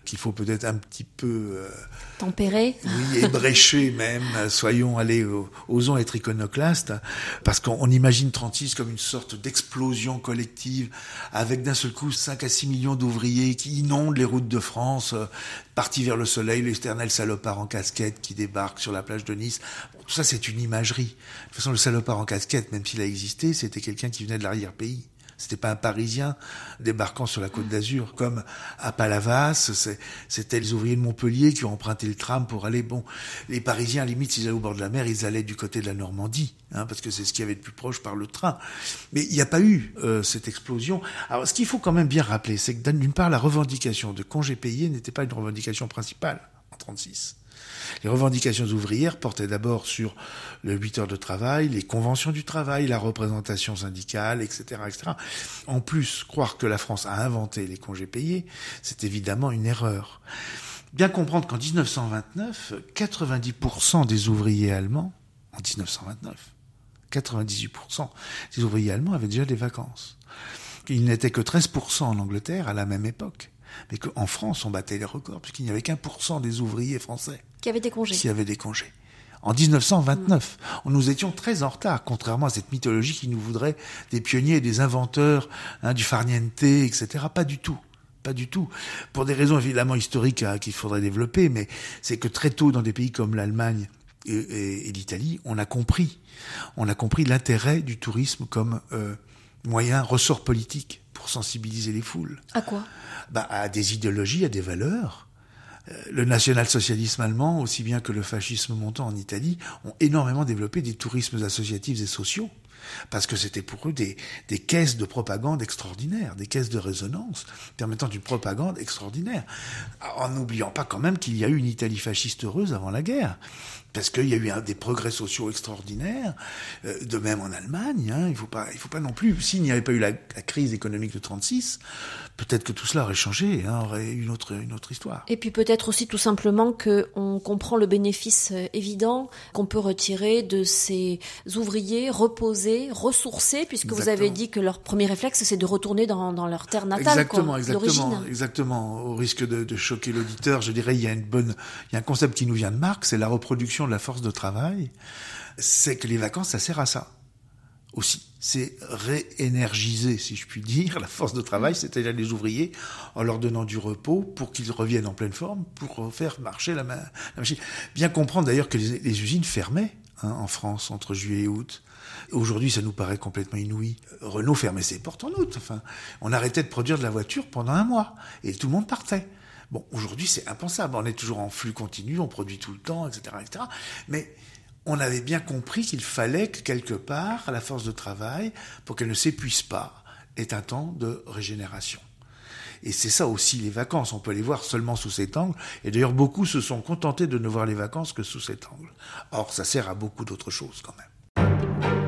qu'il faut peut-être un petit peu euh, tempérer, oui, ébrécher même. Soyons allés, osons être iconoclastes, parce qu'on imagine 36 comme une sorte d'explosion collective, avec d'un seul coup 5 à 6 millions d'ouvriers qui inondent les routes de France, euh, partis vers le soleil, l'éternel salopard en casquette qui débarque sur la plage de Nice. tout ça, c'est une imagerie. De toute façon, le salopard en casquette, même s'il a existé, c'était quelqu'un qui venait de l'arrière-pays. C'était pas un Parisien débarquant sur la côte d'Azur, comme à Palavas, c'était les ouvriers de Montpellier qui ont emprunté le tram pour aller, bon, les Parisiens, à limite, s'ils allaient au bord de la mer, ils allaient du côté de la Normandie, hein, parce que c'est ce qu'il y avait de plus proche par le train. Mais il n'y a pas eu euh, cette explosion. Alors, ce qu'il faut quand même bien rappeler, c'est que d'une part, la revendication de congés payés n'était pas une revendication principale en 36. Les revendications ouvrières portaient d'abord sur le 8 heures de travail, les conventions du travail, la représentation syndicale, etc., etc. En plus, croire que la France a inventé les congés payés, c'est évidemment une erreur. Bien comprendre qu'en 1929, 90% des ouvriers allemands, en 1929, 98% des ouvriers allemands avaient déjà des vacances. Il n'était que 13% en Angleterre à la même époque mais qu'en France, on battait les records, puisqu'il n'y avait qu'un pour cent des ouvriers français qui avaient des congés. Qui avaient des congés. en 1929. Nous étions très en retard, contrairement à cette mythologie qui nous voudrait des pionniers des inventeurs hein, du farniente, etc. Pas du tout. Pas du tout. Pour des raisons évidemment historiques hein, qu'il faudrait développer, mais c'est que très tôt dans des pays comme l'Allemagne et, l'Italie, on a compris, on a compris l'intérêt du tourisme comme euh, moyen, ressort politique pour sensibiliser les foules. À quoi? Bah, À des idéologies, à des valeurs. Euh, le national-socialisme allemand, aussi bien que le fascisme montant en Italie, ont énormément développé des tourismes associatifs et sociaux parce que c'était pour eux des, des, caisses de propagande extraordinaires, des caisses de résonance permettant une propagande extraordinaire, en n'oubliant pas quand même qu'il y a eu une Italie fasciste heureuse avant la guerre parce qu'il y a eu un, des progrès sociaux extraordinaires, euh, de même en Allemagne. Hein, il faut pas, il faut pas non plus. S'il n'y avait pas eu la, la, crise économique de 36, peut-être que tout cela aurait changé, hein, aurait une autre, une autre histoire. Et puis peut-être aussi tout simplement que on comprend le bénéfice euh, évident qu'on peut retirer de ces ouvriers reposés, ressourcés, puisque vous avez dit que leur premier réflexe c'est de retourner dans, dans, leur terre natale. Exactement, quoi, exactement, exactement. Au risque de, de choquer l'auditeur, je dirais il y a une bonne, il y a un concept qui nous vient de Marx, c'est la reproduction de la force de travail, c'est que les vacances, ça sert à ça aussi. C'est réénergiser, si je puis dire, *laughs* la force de travail, c'est-à-dire les ouvriers, en leur donnant du repos pour qu'ils reviennent en pleine forme, pour faire marcher la, machine. Bien comprendre d'ailleurs que les, usines fermaient hein, en France entre juillet et août. Aujourd'hui, ça nous paraît complètement inouï. Renault fermait ses portes en août. Enfin, on arrêtait de produire de la voiture pendant un mois et tout le monde partait. Bon, aujourd'hui, c'est impensable. On est toujours en flux continu, on produit tout le temps, etc., etc. Mais on avait bien compris qu'il fallait que quelque part, la force de travail, pour qu'elle ne s'épuise pas, ait un temps de régénération. Et c'est ça aussi les vacances. On peut les voir seulement sous cet angle. Et d'ailleurs, beaucoup se sont contentés de ne voir les vacances que sous cet angle. Or, ça sert à beaucoup d'autres choses quand même.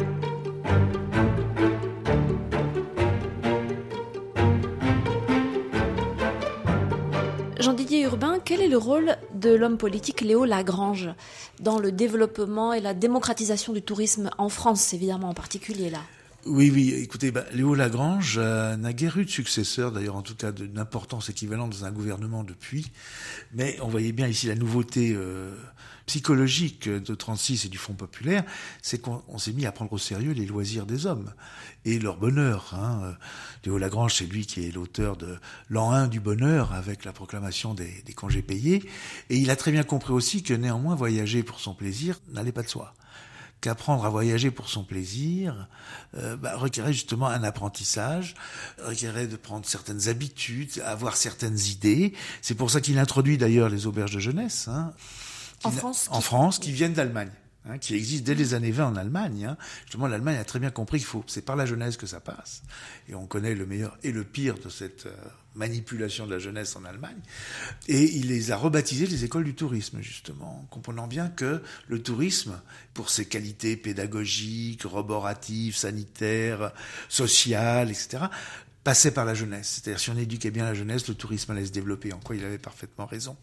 Quel est le rôle de l'homme politique Léo Lagrange dans le développement et la démocratisation du tourisme en France, évidemment en particulier là? Oui, oui, écoutez, bah, Léo Lagrange euh, n'a guère eu de successeur, d'ailleurs en tout cas d'une importance équivalente dans un gouvernement depuis, mais on voyait bien ici la nouveauté euh, psychologique de 36 et du Front populaire, c'est qu'on s'est mis à prendre au sérieux les loisirs des hommes et leur bonheur. Hein. Léo Lagrange, c'est lui qui est l'auteur de l'an 1 du bonheur avec la proclamation des, congés payés, et il a très bien compris aussi que néanmoins voyager pour son plaisir n'allait pas de soi qu'apprendre à voyager pour son plaisir euh, bah, requérait justement un apprentissage, requérait de prendre certaines habitudes, avoir certaines idées. C'est pour ça qu'il introduit d'ailleurs les auberges de jeunesse. Hein, en France En France, qui viennent d'Allemagne. Hein, qui existe dès les années 20 en Allemagne. Hein. Justement, l'Allemagne a très bien compris qu'il faut, c'est par la jeunesse que ça passe. Et on connaît le meilleur et le pire de cette euh, manipulation de la jeunesse en Allemagne. Et il les a rebaptisées les écoles du tourisme, justement, comprenant bien que le tourisme, pour ses qualités pédagogiques, roboratives, sanitaires, sociales, etc., passait par la jeunesse. C'est-à-dire, si on éduquait bien la jeunesse, le tourisme allait se développer, en quoi il avait parfaitement raison.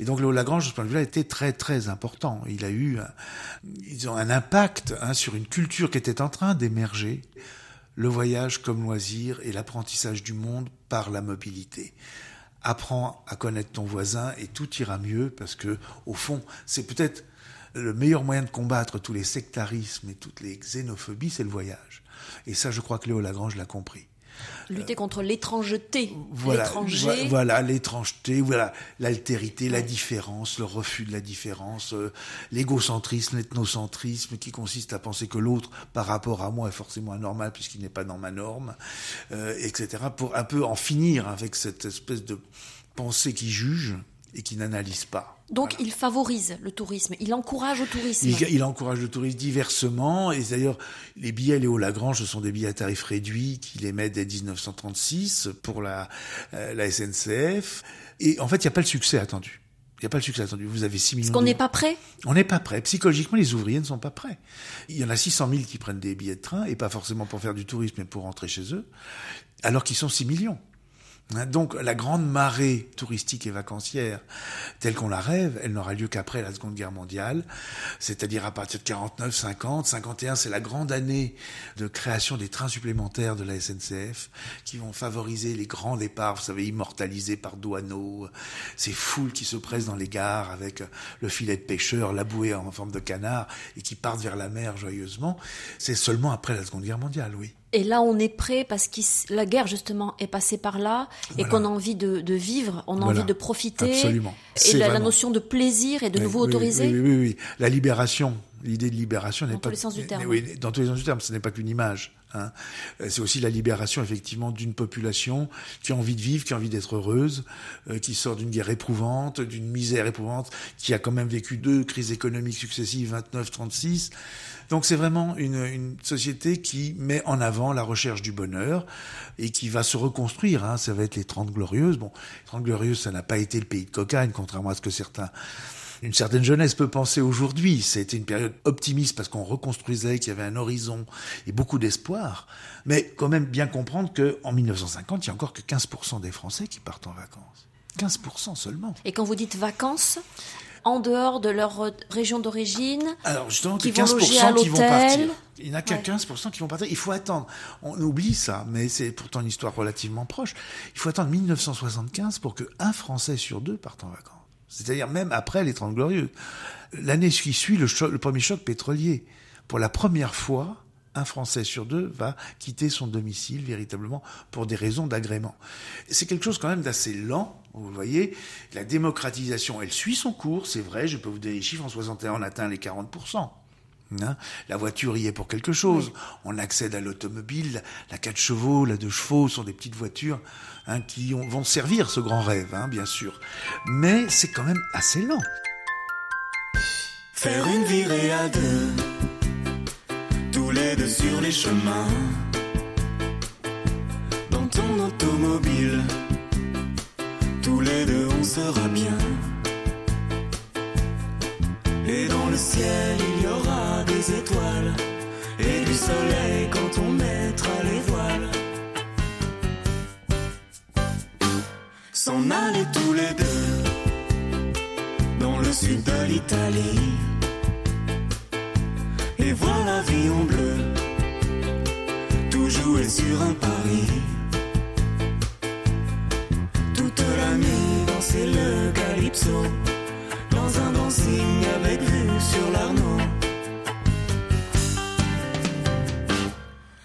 Et donc, Léo Lagrange, de ce point de vue-là, était très, très important. Il a eu, ils ont un impact hein, sur une culture qui était en train d'émerger, le voyage comme loisir et l'apprentissage du monde par la mobilité. Apprends à connaître ton voisin et tout ira mieux parce que, au fond, c'est peut-être le meilleur moyen de combattre tous les sectarismes et toutes les xénophobies, c'est le voyage. Et ça, je crois que Léo Lagrange l'a compris. Lutter contre l'étrangeté. Voilà, voilà l'étrangeté, voilà l'altérité, la différence, le refus de la différence, euh, l'égocentrisme, l'ethnocentrisme qui consiste à penser que l'autre par rapport à moi est forcément anormal puisqu'il n'est pas dans ma norme, euh, etc. Pour un peu en finir avec cette espèce de pensée qui juge et qui n'analyse pas. Donc il favorise le tourisme, il encourage au tourisme. Il, encourage le tourisme diversement, et d'ailleurs les billets Léo Lagrange ce sont des billets à tarif réduit qu'il émet dès 1936 pour la, euh, la SNCF. Et en fait, il n'y a pas le succès attendu. Il n'y a pas le succès attendu. Vous avez 6 millions. Parce qu'on n'est pas prêt On n'est pas prêt. Psychologiquement, les ouvriers ne sont pas prêts. Il y en a 600 000 qui prennent des billets de train, et pas forcément pour faire du tourisme, mais pour rentrer chez eux, alors qu'ils sont 6 millions. Hein, Donc la grande marée touristique et vacancière telle qu'on la rêve, elle n'aura lieu qu'après la Seconde Guerre mondiale, c'est-à-dire à partir de 49, 50, 51, c'est la grande année de création des trains supplémentaires de la SNCF qui vont favoriser les grands départs, vous savez, immortalisés par Douaneau, ces foules qui se pressent dans les gares avec le filet de pêcheur, la bouée en forme de canard et qui partent vers la mer joyeusement. C'est seulement après la Seconde Guerre mondiale, oui. Et là, on est prêt parce que la guerre, justement, est passée par là et qu'on a envie de, de vivre, on a Voilà. envie de profiter. Absolument. Et la, notion de plaisir est de Oui, nouveau oui, autorisée. Oui, oui, oui. La libération, l'idée de libération n'est Dans pas tous les sens du terme. Oui, dans tous les sens du terme. Ce n'est pas qu'une image. Hein. Euh, C'est aussi la libération effectivement d'une population qui a envie de vivre, qui a envie d'être heureuse, euh, qui sort d'une guerre éprouvante, d'une misère éprouvante, qui a quand même vécu deux crises économiques successives, 29-36. Donc c'est vraiment une, une société qui met en avant la recherche du bonheur et qui va se reconstruire. Hein. Ça va être les 30 glorieuses. Bon, les 30 glorieuses, ça n'a pas été le pays de cocagne, contrairement à ce que certains une certaine jeunesse peut penser aujourd'hui. C'était une période optimiste parce qu'on reconstruisait, qu'il y avait un horizon et beaucoup d'espoir. Mais quand même bien comprendre que en 1950, il y a encore que 15% des Français qui partent en vacances. 15% seulement. Et quand vous dites vacances, en dehors de leur région d'origine, Alors justement, Qui que vont loger à 15% qui vont partir. Il n'y en a qu'à Ouais. 15% qui vont partir. Il faut attendre. On oublie ça, mais c'est pourtant une histoire relativement proche. Il faut attendre 1975 pour que un Français sur deux parte en vacances. C'est-à-dire même après les 30 glorieux. L'année qui suit le, choc- le premier choc pétrolier. Pour la première fois, un Français sur deux va quitter son domicile véritablement pour des raisons d'agrément. C'est quelque chose quand même d'assez lent. Vous voyez, la démocratisation, elle suit son cours, c'est vrai, je peux vous donner les chiffres, en 61 on atteint les 40%. Hein la voiture y est pour quelque chose. On accède à l'automobile. La, la 4 chevaux, la 2 chevaux sont des petites voitures hein, qui ont- vont servir ce grand rêve, hein, bien sûr. Mais c'est quand même assez lent. Faire une virée à deux, sur les chemins. Dans ton automobile, tous les deux on sera bien. Et dans le ciel, il y aura des étoiles et du soleil quand on mettra les voiles. S'en aller tous les deux dans le sud de l'Italie. Et voir la vie en bleu, tout jouer sur un pari. Toute la nuit danser le calypso, dans un dancing avec vue sur l'Arnaud.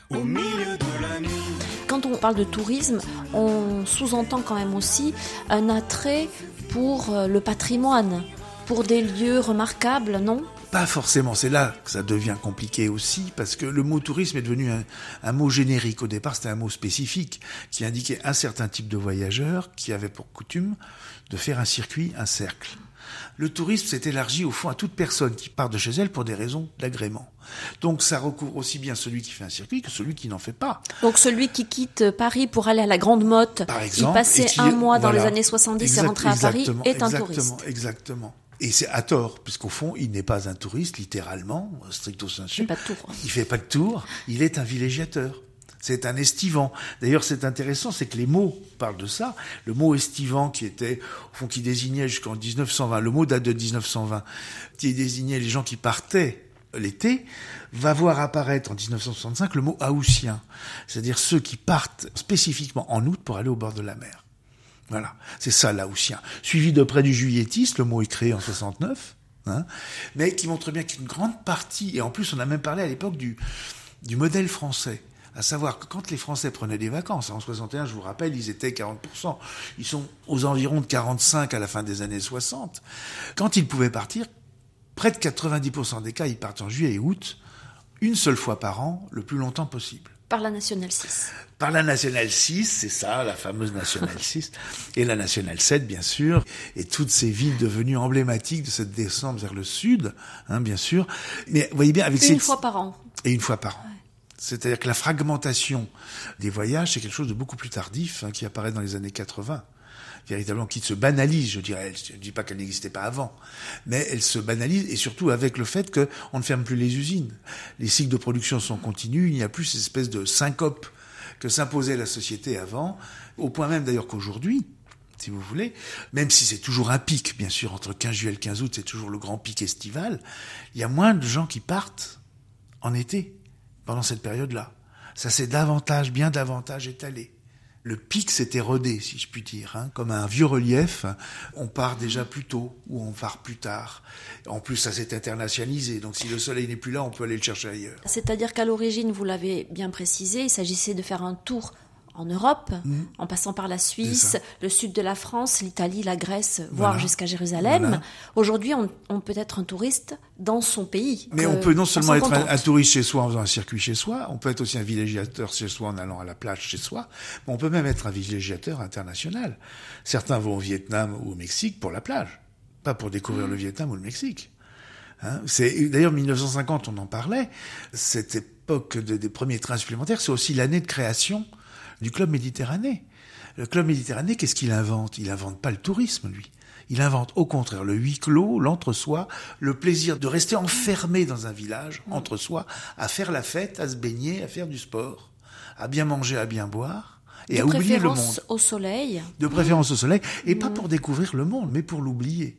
Au milieu de la nuit. quand on parle de tourisme, on sous-entend quand même aussi un attrait pour euh, le patrimoine, pour des lieux remarquables, non? Pas forcément, c'est là que ça devient compliqué aussi, parce que le mot tourisme est devenu un, un mot générique. Au départ, c'était un mot spécifique qui indiquait un certain type de voyageurs qui avaient pour coutume de faire un circuit, un cercle. Le tourisme s'est élargi au fond à toute personne qui part de chez elle pour des raisons d'agrément. Donc ça recouvre aussi bien celui qui fait un circuit que celui qui n'en fait pas. Donc celui qui quitte Paris pour aller à la Grande Motte, Par exemple. et qui- un mois dans voilà. les années 70 et rentrer à Paris, est un exactement, touriste. Exactement. Et c'est à tort, puisqu'au fond, il n'est pas un touriste, littéralement, stricto sensu. fait pas de tour. Il fait pas de tour, il est un villégiateur. C'est un estivant. D'ailleurs, c'est intéressant, c'est que les mots parlent de ça. Le mot estivant, qui était, au fond, qui désignait jusqu'en 1920, le mot date de 1920, qui désignait les gens qui partaient l'été, va voir apparaître en 1965 le mot haussien. C'est-à-dire ceux qui partent spécifiquement en août pour aller au bord de la mer. Voilà, c'est ça l'Aoussien. Suivi de près du juilletisme, le mot est créé en 69, hein, mais qui montre bien qu'une grande partie, et en plus on a même parlé à l'époque du, du modèle français, à savoir que quand les Français prenaient des vacances, en 61, je vous rappelle, ils étaient 40%, ils sont aux environs de 45 à la fin des années 60, quand ils pouvaient partir, près de 90% des cas, ils partent en juillet et août, une seule fois par an, le plus longtemps possible Par la Nationale 6. par la Nationale 6, c'est ça, la fameuse Nationale *laughs* 6, et la Nationale 7, bien sûr, et toutes ces villes devenues emblématiques de cette descente vers le sud, hein, bien sûr. Mais vous voyez bien, avec Une ces... fois par an. Et une fois par an. C'est-à-dire que la fragmentation des voyages, c'est quelque chose de beaucoup plus tardif, hein, qui apparaît dans les années 80 véritablement qui se banalise, je dirais. Je ne dis pas qu'elle n'existait pas avant, mais elle se banalise et surtout avec le fait qu'on ne ferme plus les usines. Les cycles de production sont continus, il n'y a plus cette espèce de syncope que s'imposait la société avant, au point même d'ailleurs qu'aujourd'hui, si vous voulez, même si c'est toujours un pic, bien sûr, entre 15 juillet et le 15 août, c'est toujours le grand pic estival, il y a moins de gens qui partent en été, pendant cette période-là. Ça s'est davantage, bien davantage étalé le pic s'est érodé, si je puis dire, hein, comme un vieux relief. On part déjà plus tôt ou on part plus tard. En plus, ça s'est internationalisé. Donc, si le soleil n'est plus là, on peut aller le chercher ailleurs. C'est-à-dire qu'à l'origine, vous l'avez bien précisé, il s'agissait de faire un tour en Europe, Mhm. en passant par la Suisse, le sud de la France, l'Italie, la Grèce, voire jusqu'à Jérusalem. Voilà. Aujourd'hui, on, on peut être un touriste dans son pays. Mais on peut non on seulement être un, touriste chez soi en faisant un circuit chez soi, on peut être aussi un villégiateur chez soi en allant à la plage chez soi, mais on peut même être un villégiateur international. Certains vont au Vietnam ou au Mexique pour la plage, pas pour découvrir le Vietnam ou le Mexique. Hein, c'est d'ailleurs 1950, on en parlait. Cette époque de- des premiers trains supplémentaires, c'est aussi l'année de création du club Méditerranée. Le club Méditerranée, qu'est-ce qu'il invente? Il invente pas le tourisme, lui. Il invente au contraire le huis clos, l'entre-soi, le plaisir de rester enfermé dans un village, entre soi, à faire la fête, à se baigner, à faire du sport, à bien manger, à bien boire, et de à oublier le monde préférence au soleil. de préférence au soleil, et pas pour découvrir le monde, mais pour l'oublier.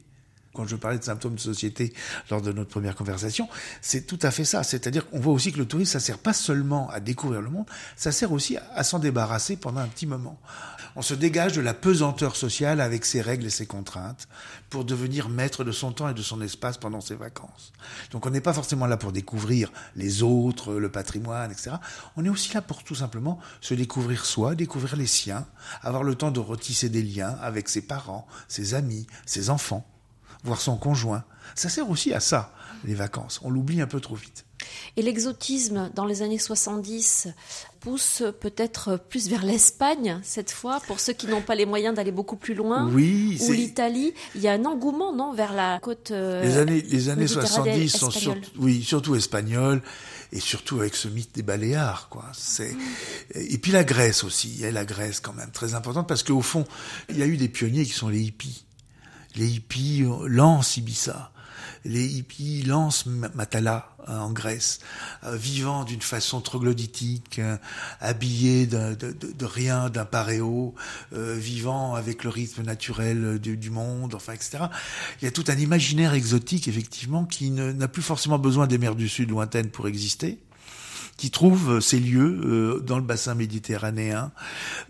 Quand je parlais de symptômes de société lors de notre première conversation, c'est tout à fait ça. C'est-à-dire qu'on voit aussi que le tourisme, ça sert pas seulement à découvrir le monde, ça sert aussi à, à s'en débarrasser pendant un petit moment. On se dégage de la pesanteur sociale avec ses règles et ses contraintes pour devenir maître de son temps et de son espace pendant ses vacances. Donc on n'est pas forcément là pour découvrir les autres, le patrimoine, etc. On est aussi là pour tout simplement se découvrir soi, découvrir les siens, avoir le temps de retisser des liens avec ses parents, ses amis, ses enfants, voir son conjoint. Ça sert aussi à ça, les vacances. On l'oublie un peu trop vite. Et l'exotisme, dans les années 70, pousse peut-être plus vers l'Espagne, cette fois, pour ceux qui n'ont pas les moyens d'aller beaucoup plus loin. Oui, Ou l'Italie. Il y a un engouement, non, vers la côte. euh, Les années, les années Méditerranée 70 sont sur- espagnole. oui, surtout espagnoles, et surtout avec ce mythe des Baléares, quoi. C'est, et puis la Grèce aussi. Il y a la Grèce quand même, très importante, parce qu'au fond, il y a eu des pionniers qui sont les hippies. Les hippies euh, lancent Ibiza. Les hippies lancent Ma- Matala hein, en Grèce, euh, vivant d'une façon troglodytique, euh, habillés de, de, de- rien, d'un paréo, euh, vivant avec le rythme naturel du, du monde, enfin, etc. Il y a tout un imaginaire exotique, effectivement, qui n'a plus forcément besoin des mers du Sud lointaines pour exister qui trouve ces lieux euh, dans le bassin méditerranéen.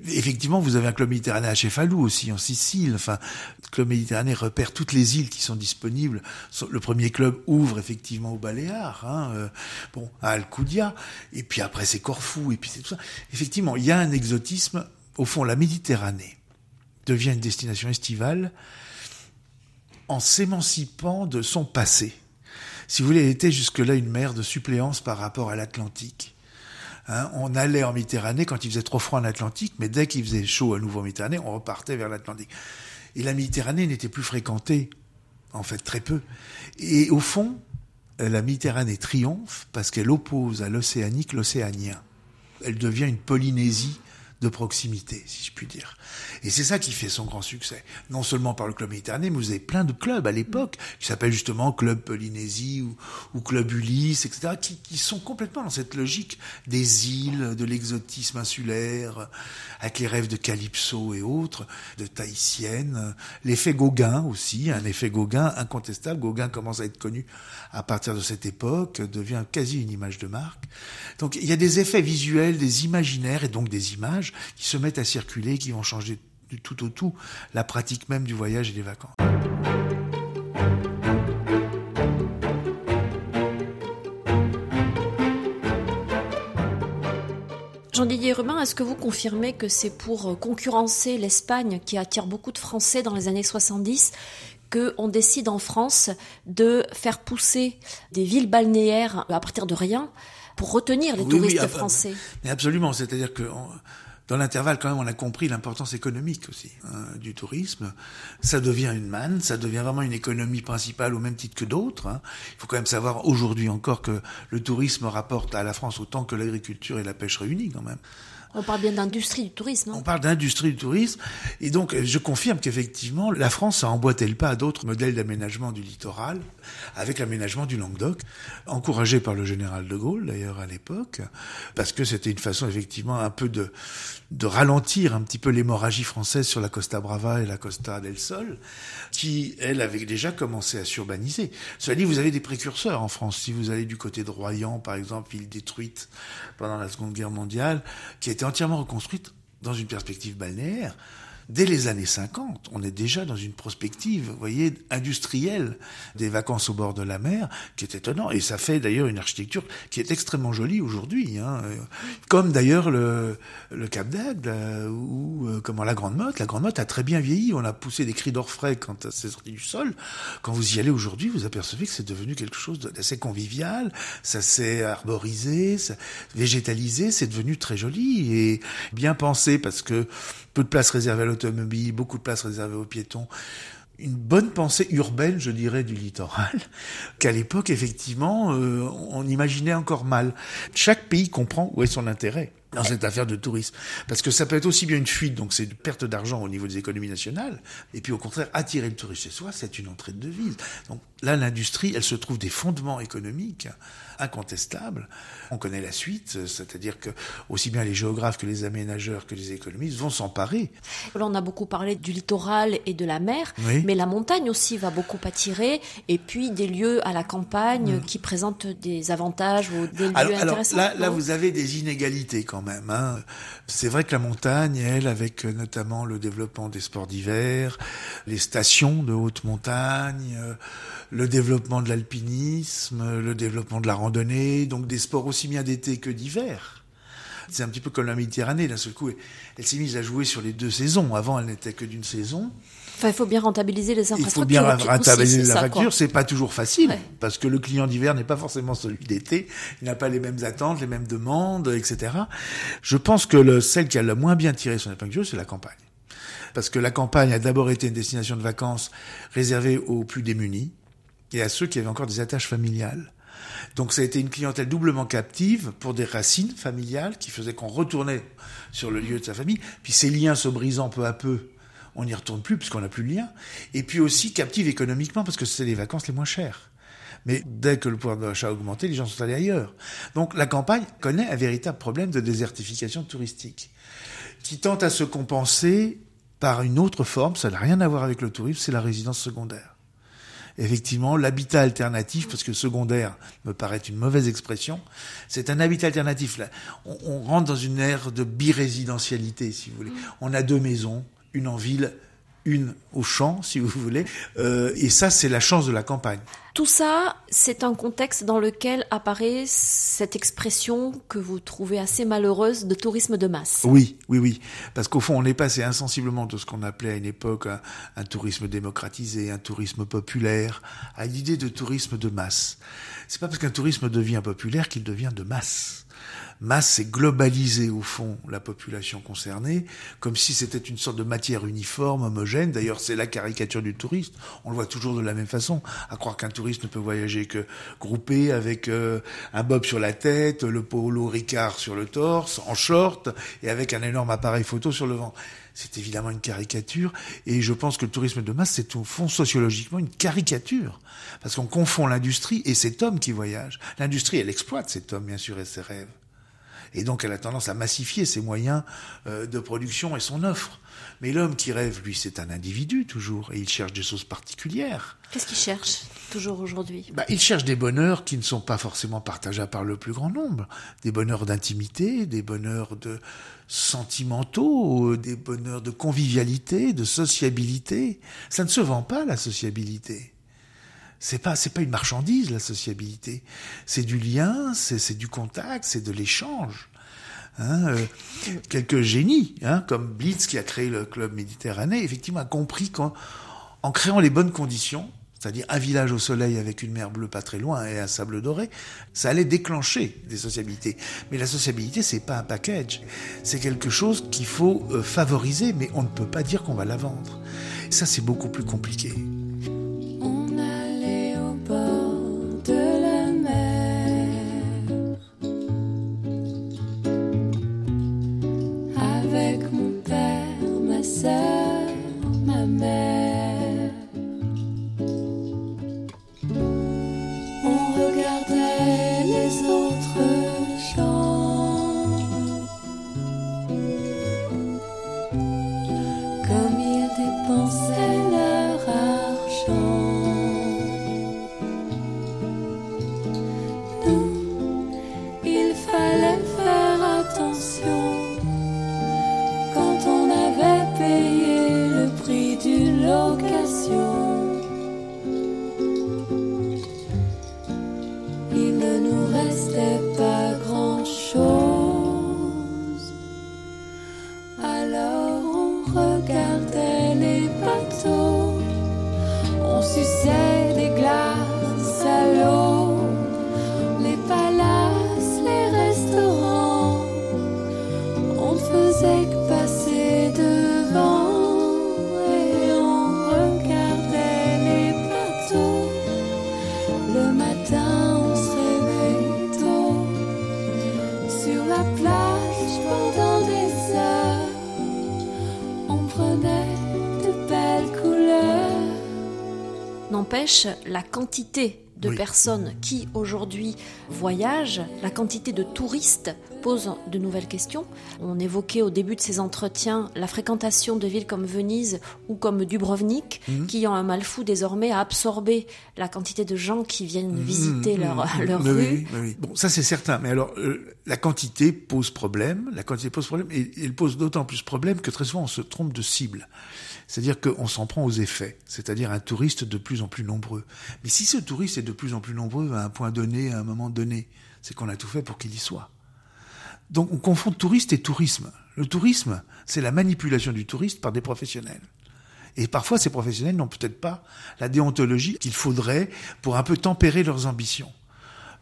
Effectivement, vous avez un club méditerranéen à Cefalù aussi, en Sicile. Enfin, le club méditerranéen repère toutes les îles qui sont disponibles. Le premier club ouvre effectivement aux Baléares, hein, euh, bon, à Alcudia, et puis après c'est Corfou, et puis c'est tout ça. Effectivement, il y a un exotisme. Au fond, la Méditerranée devient une destination estivale en s'émancipant de son passé. Si vous voulez, elle était jusque-là une mer de suppléance par rapport à l'Atlantique. Hein, on allait en Méditerranée quand il faisait trop froid en Atlantique, mais dès qu'il faisait chaud à nouveau en Méditerranée, on repartait vers l'Atlantique. Et la Méditerranée n'était plus fréquentée, en fait très peu. Et au fond, la Méditerranée triomphe parce qu'elle oppose à l'océanique l'océanien. Elle devient une Polynésie de proximité, si je puis dire. Et c'est ça qui fait son grand succès. Non seulement par le club méditerranéen, mais vous avez plein de clubs à l'époque qui s'appellent justement Club Polynésie ou, Club Ulysse, etc., qui, qui sont complètement dans cette logique des îles, de l'exotisme insulaire, avec les rêves de Calypso et autres, de Tahitienne. L'effet Gauguin aussi, un effet Gauguin incontestable. Gauguin commence à être connu à partir de cette époque, devient quasi une image de marque. Donc il y a des effets visuels, des imaginaires et donc des images qui se mettent à circuler, qui vont changer du tout au tout la pratique même du voyage et des vacances. Jean-Didier Rubin, est-ce que vous confirmez que c'est pour concurrencer l'Espagne qui attire beaucoup de Français dans les années 70 qu'on décide en France de faire pousser des villes balnéaires à partir de rien pour retenir les Oui, touristes français? Mais absolument, c'est-à-dire que dans l'intervalle, quand même, on a compris l'importance économique aussi hein, du tourisme. Ça devient une manne, ça devient vraiment une économie principale au même titre que d'autres. hein. Il faut quand même savoir aujourd'hui encore que le tourisme rapporte à la France autant que l'agriculture et la pêche réunies quand même. On parle bien d'industrie du tourisme. On parle d'industrie du tourisme. Et donc, je confirme qu'effectivement, la France a emboîté le pas à d'autres modèles d'aménagement du littoral, avec l'aménagement du Languedoc, encouragé par le général de Gaulle, d'ailleurs, à l'époque, parce que c'était une façon, effectivement, un peu de, de ralentir un petit peu l'hémorragie française sur la Costa Brava et la Costa del Sol, qui, elle, avait déjà commencé à s'urbaniser. Cela dit, vous avez des précurseurs en France. Si vous allez du côté de Royan, par exemple, ville détruite pendant la Seconde Guerre mondiale, qui a entièrement reconstruite dans une perspective balnéaire. Dès les années 50, on est déjà dans une prospective, vous voyez, industrielle des vacances au bord de la mer, qui est étonnant. Et ça fait d'ailleurs une architecture qui est extrêmement jolie aujourd'hui. Hein. Comme d'ailleurs le, le Cap d'Agde ou euh, comment la Grande Motte. La Grande Motte a très bien vieilli. On a poussé des cris d'orfraie quand c'est sorti du sol. Quand vous y allez aujourd'hui, vous apercevez que c'est devenu quelque chose d'assez convivial. Ça s'est arborisé, végétalisé. C'est devenu très joli et bien pensé parce que peu de place réservée à l'automobile, beaucoup de place réservée aux piétons. Une bonne pensée urbaine, je dirais, du littoral, *laughs* qu'à l'époque, effectivement, euh, on imaginait encore mal. Chaque pays comprend où est son intérêt dans cette affaire de tourisme. Parce que ça peut être aussi bien une fuite, donc c'est une perte d'argent au niveau des économies nationales, et puis au contraire, attirer le touriste chez soi, c'est une entrée de devise. Donc là, l'industrie, elle se trouve des fondements économiques incontestables. On connaît la suite, c'est-à-dire que aussi bien les géographes que les aménageurs que les économistes vont s'emparer. Là, on a beaucoup parlé du littoral et de la mer, Oui. mais la montagne aussi va beaucoup attirer, et puis des lieux à la campagne qui présentent des avantages ou des lieux alors, intéressants. là, vous avez des inégalités quand même. Hein. C'est vrai que la montagne, elle, avec euh, notamment le développement des sports d'hiver, les stations de haute montagne, euh, le développement de l'alpinisme, euh, le développement de la randonnée, donc des sports aussi bien d'été que d'hiver. C'est un petit peu comme la Méditerranée, d'un seul coup, elle s'est mise à jouer sur les deux saisons. Avant, elle n'était que d'une saison. Enfin, il faut bien rentabiliser les Il infrastructures. faut bien rentabiliser la ça, facture, c'est pas toujours facile, Ouais. parce que le client d'hiver n'est pas forcément celui d'été, il n'a pas les mêmes attentes, les mêmes demandes, etc. Je pense que le, celle qui a le moins bien tiré son épingle du jeu, c'est la campagne. Parce que la campagne a d'abord été une destination de vacances réservée aux plus démunis et à ceux qui avaient encore des attaches familiales. Donc ça a été une clientèle doublement captive pour des racines familiales qui faisaient qu'on retournait sur le lieu de sa famille, puis ces liens se brisant peu à peu, on n'y retourne plus puisqu'on n'a plus de lien, et puis aussi captive économiquement parce que c'est les vacances les moins chères. Mais dès que le pouvoir d'achat a augmenté, les gens sont allés ailleurs. Donc la campagne connaît un véritable problème de désertification touristique qui tente à se compenser par une autre forme, ça n'a rien à voir avec le tourisme, c'est la résidence secondaire. Effectivement, l'habitat alternatif, parce que secondaire me paraît une mauvaise expression, c'est un habitat alternatif. Là, on, on rentre dans une ère de birésidentialité, si vous voulez. On a deux maisons, une en ville, une au champ, si vous voulez, euh, et ça, c'est la chance de la campagne. Tout ça, c'est un contexte dans lequel apparaît cette expression que vous trouvez assez malheureuse de tourisme de masse. Oui, oui, oui. Parce qu'au fond, on est passé insensiblement de ce qu'on appelait à une époque un, tourisme démocratisé, un tourisme populaire, à l'idée de tourisme de masse. C'est pas parce qu'un tourisme devient populaire qu'il devient de masse. Masse, c'est globaliser au fond la population concernée, comme si c'était une sorte de matière uniforme, homogène. D'ailleurs, c'est la caricature du touriste. On le voit toujours de la même façon. À croire qu'un touriste ne peut voyager que groupé avec euh, un bob sur la tête, le polo Ricard sur le torse, en short et avec un énorme appareil photo sur le ventre. C'est évidemment une caricature et je pense que le tourisme de masse, c'est au fond sociologiquement une caricature. Parce qu'on confond l'industrie et cet homme qui voyage. L'industrie, elle exploite cet homme, bien sûr, et ses rêves. Et donc, elle a tendance à massifier ses moyens euh, de production et son offre. Mais l'homme qui rêve, lui, c'est un individu toujours, et il cherche des choses particulières. Qu'est-ce qu'ils cherchent toujours aujourd'hui? Bah, il cherche des bonheurs qui ne sont pas forcément partageables par le plus grand nombre. Des bonheurs d'intimité, des bonheurs de sentimentaux, des bonheurs de convivialité, de sociabilité. Ça ne se vend pas, la sociabilité. C'est pas, c'est pas une marchandise, la sociabilité. C'est du lien, c'est, du contact, c'est de l'échange. Hein, euh, quelques génies, hein, comme Blitz qui a créé le club Méditerranée, effectivement a compris qu'en en créant les bonnes conditions, c'est-à-dire un village au soleil avec une mer bleue pas très loin et un sable doré, ça allait déclencher des sociabilités. Mais la sociabilité, c'est pas un package, c'est quelque chose qu'il faut euh, favoriser, mais on ne peut pas dire qu'on va la vendre. Ça, c'est beaucoup plus compliqué. La plage pendant des heures. On prenait de belles couleurs. N'empêche, la quantité de Oui. personnes qui aujourd'hui voyagent, la quantité de touristes pose de nouvelles questions. On évoquait au début de ces entretiens la fréquentation de villes comme Venise ou comme Dubrovnik, Mhm. qui ont un mal fou désormais à absorber la quantité de gens qui viennent visiter leur, leur Oui, rue. oui, oui, oui. Bon, ça c'est certain. Mais alors, euh, la quantité pose problème. La quantité pose problème, et elle pose d'autant plus problème que très souvent on se trompe de cible. C'est-à-dire qu'on s'en prend aux effets, c'est-à-dire un touriste de plus en plus nombreux. Mais si ce touriste est de plus en plus nombreux à un point donné, à un moment donné, c'est qu'on a tout fait pour qu'il y soit. Donc on confond touriste et tourisme. Le tourisme, c'est la manipulation du touriste par des professionnels. Et parfois, ces professionnels n'ont peut-être pas la déontologie qu'il faudrait pour un peu tempérer leurs ambitions.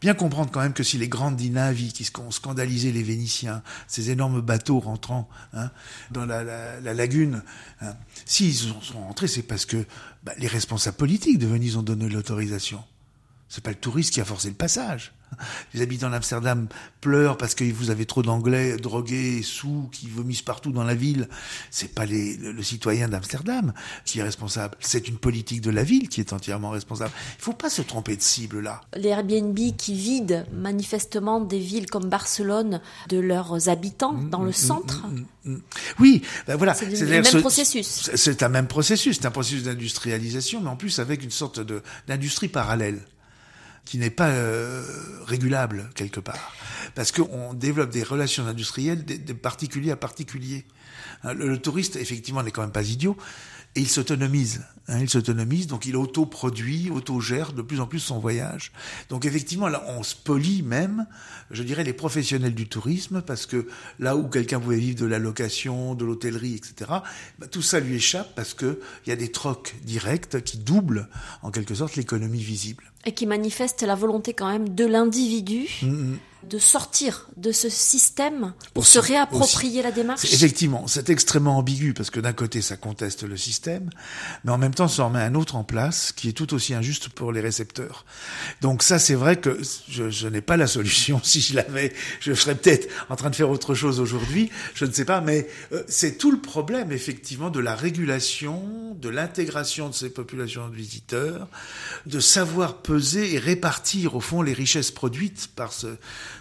Bien comprendre quand même que si les grandes dinavis qui ont scandalisé les Vénitiens, ces énormes bateaux rentrant hein, dans la, la- la lagune, hein, s'ils sont sont rentrés, c'est parce que bah, les responsables politiques de Venise ont donné l'autorisation. C'est pas le touriste qui a forcé le passage. *laughs* Les habitants d'Amsterdam pleurent parce que vous avez trop d'anglais drogués, sous, qui vomissent partout dans la ville. C'est pas les, le, le citoyen d'Amsterdam qui est responsable. C'est une politique de la ville qui est entièrement responsable. Il faut pas se tromper de cible là. Les Airbnb qui vident manifestement des villes comme Barcelone de leurs habitants dans le centre. Oui, ben voilà. C'est le même ce- processus. c'est- un même processus, c'est un processus d'industrialisation, mais en plus avec une sorte d'industrie parallèle qui n'est pas euh, régulable quelque part, parce qu'on développe des relations industrielles de, de particulier à particulier. Hein, Le, le touriste effectivement n'est quand même pas idiot. Et il s'autonomise, hein, il s'autonomise, donc il autoproduit, autogère de plus en plus son voyage. Donc effectivement, là, on spolie même, je dirais, les professionnels du tourisme, parce que là où quelqu'un pouvait vivre de la location, de l'hôtellerie, etc., bah, tout ça lui échappe parce que il y a des trocs directs qui doublent, en quelque sorte, l'économie visible. et qui manifeste la volonté quand même de l'individu Mm, de sortir de ce système pour Aussi, se réapproprier la démarche. Effectivement, c'est extrêmement ambigu parce que d'un côté ça conteste le système, mais en même temps ça en met un autre en place qui est tout aussi injuste pour les récepteurs. Donc ça c'est vrai que je, je n'ai pas la solution. *laughs* Si je l'avais, je serais peut-être en train de faire autre chose aujourd'hui, je ne sais pas, mais euh, c'est tout le problème effectivement de la régulation, de l'intégration de ces populations de visiteurs, de savoir peser et répartir au fond les richesses produites par ce,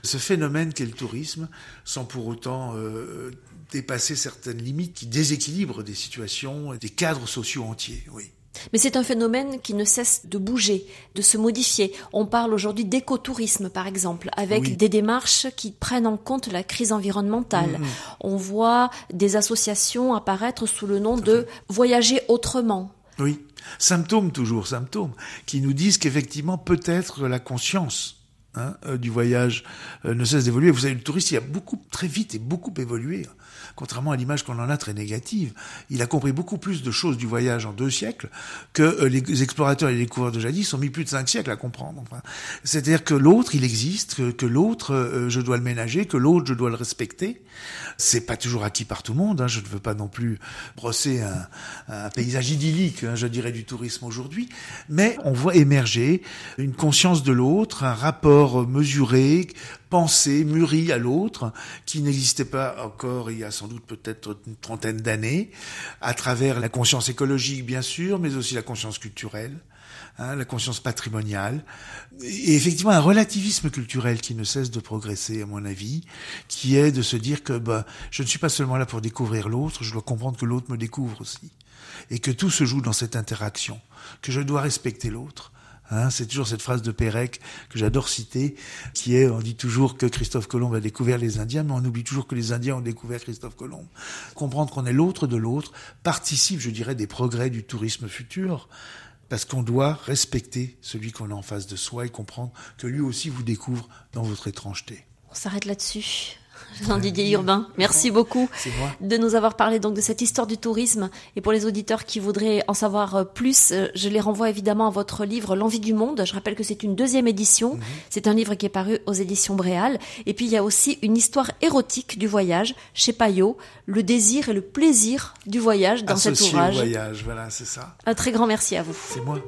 ce phénomène qu'est le tourisme, sans pour autant euh, dépasser certaines limites qui déséquilibrent des situations, des cadres sociaux entiers. Oui. Mais c'est un phénomène qui ne cesse de bouger, de se modifier. On parle aujourd'hui d'écotourisme, par exemple, avec Oui. des démarches qui prennent en compte la crise environnementale. Mhm. On voit des associations apparaître sous le nom de voyager autrement. Oui. Symptômes toujours, symptômes, qui nous disent qu'effectivement, peut-être la conscience hein, euh, du voyage euh, ne cesse d'évoluer. Vous savez, le touriste, il a beaucoup, très vite et beaucoup évolué. Contrairement à l'image qu'on en a très négative, il a compris beaucoup plus de choses du voyage en deux siècles que euh, les explorateurs et les découvreurs de jadis ont mis plus de cinq siècles à comprendre. Enfin, C'est-à-dire que l'autre, il existe, que, l'autre, euh, je dois le ménager, que l'autre, je dois le respecter. C'est pas toujours acquis par tout le monde. Hein. Je ne veux pas non plus brosser un, un paysage idyllique, hein, je dirais, du tourisme aujourd'hui. Mais on voit émerger une conscience de l'autre, un rapport mesuré, pensé, mûri à l'autre, qui n'existait pas encore il y a sans doute peut-être une trentaine d'années, à travers la conscience écologique, bien sûr, mais aussi la conscience culturelle. hein, la conscience patrimoniale, et effectivement un relativisme culturel qui ne cesse de progresser, à mon avis, qui est de se dire que bah, je ne suis pas seulement là pour découvrir l'autre, je dois comprendre que l'autre me découvre aussi. et que tout se joue dans cette interaction, que je dois respecter l'autre. Hein, c'est toujours cette phrase de Pérec que j'adore citer, qui est, on dit toujours que Christophe Colomb a découvert les Indiens, mais on oublie toujours que les Indiens ont découvert Christophe Colomb. Comprendre qu'on est l'autre de l'autre participe, je dirais, des progrès du tourisme futur, parce qu'on doit respecter celui qu'on a en face de soi et comprendre que lui aussi vous découvre dans votre étrangeté. On s'arrête là-dessus. Jean-Didier Urbain, merci beaucoup de nous avoir parlé donc de cette histoire du tourisme. Et pour les auditeurs qui voudraient en savoir euh, plus, euh, je les renvoie évidemment à votre livre L'envie du monde. Je rappelle que c'est une deuxième édition. Mhm. C'est un livre qui est paru aux éditions Bréal. Et puis il y a aussi une histoire érotique du voyage chez Payot, le désir et le plaisir du voyage dans cet ouvrage. voyage, voilà, c'est ça. Un très grand merci à vous. C'est moi.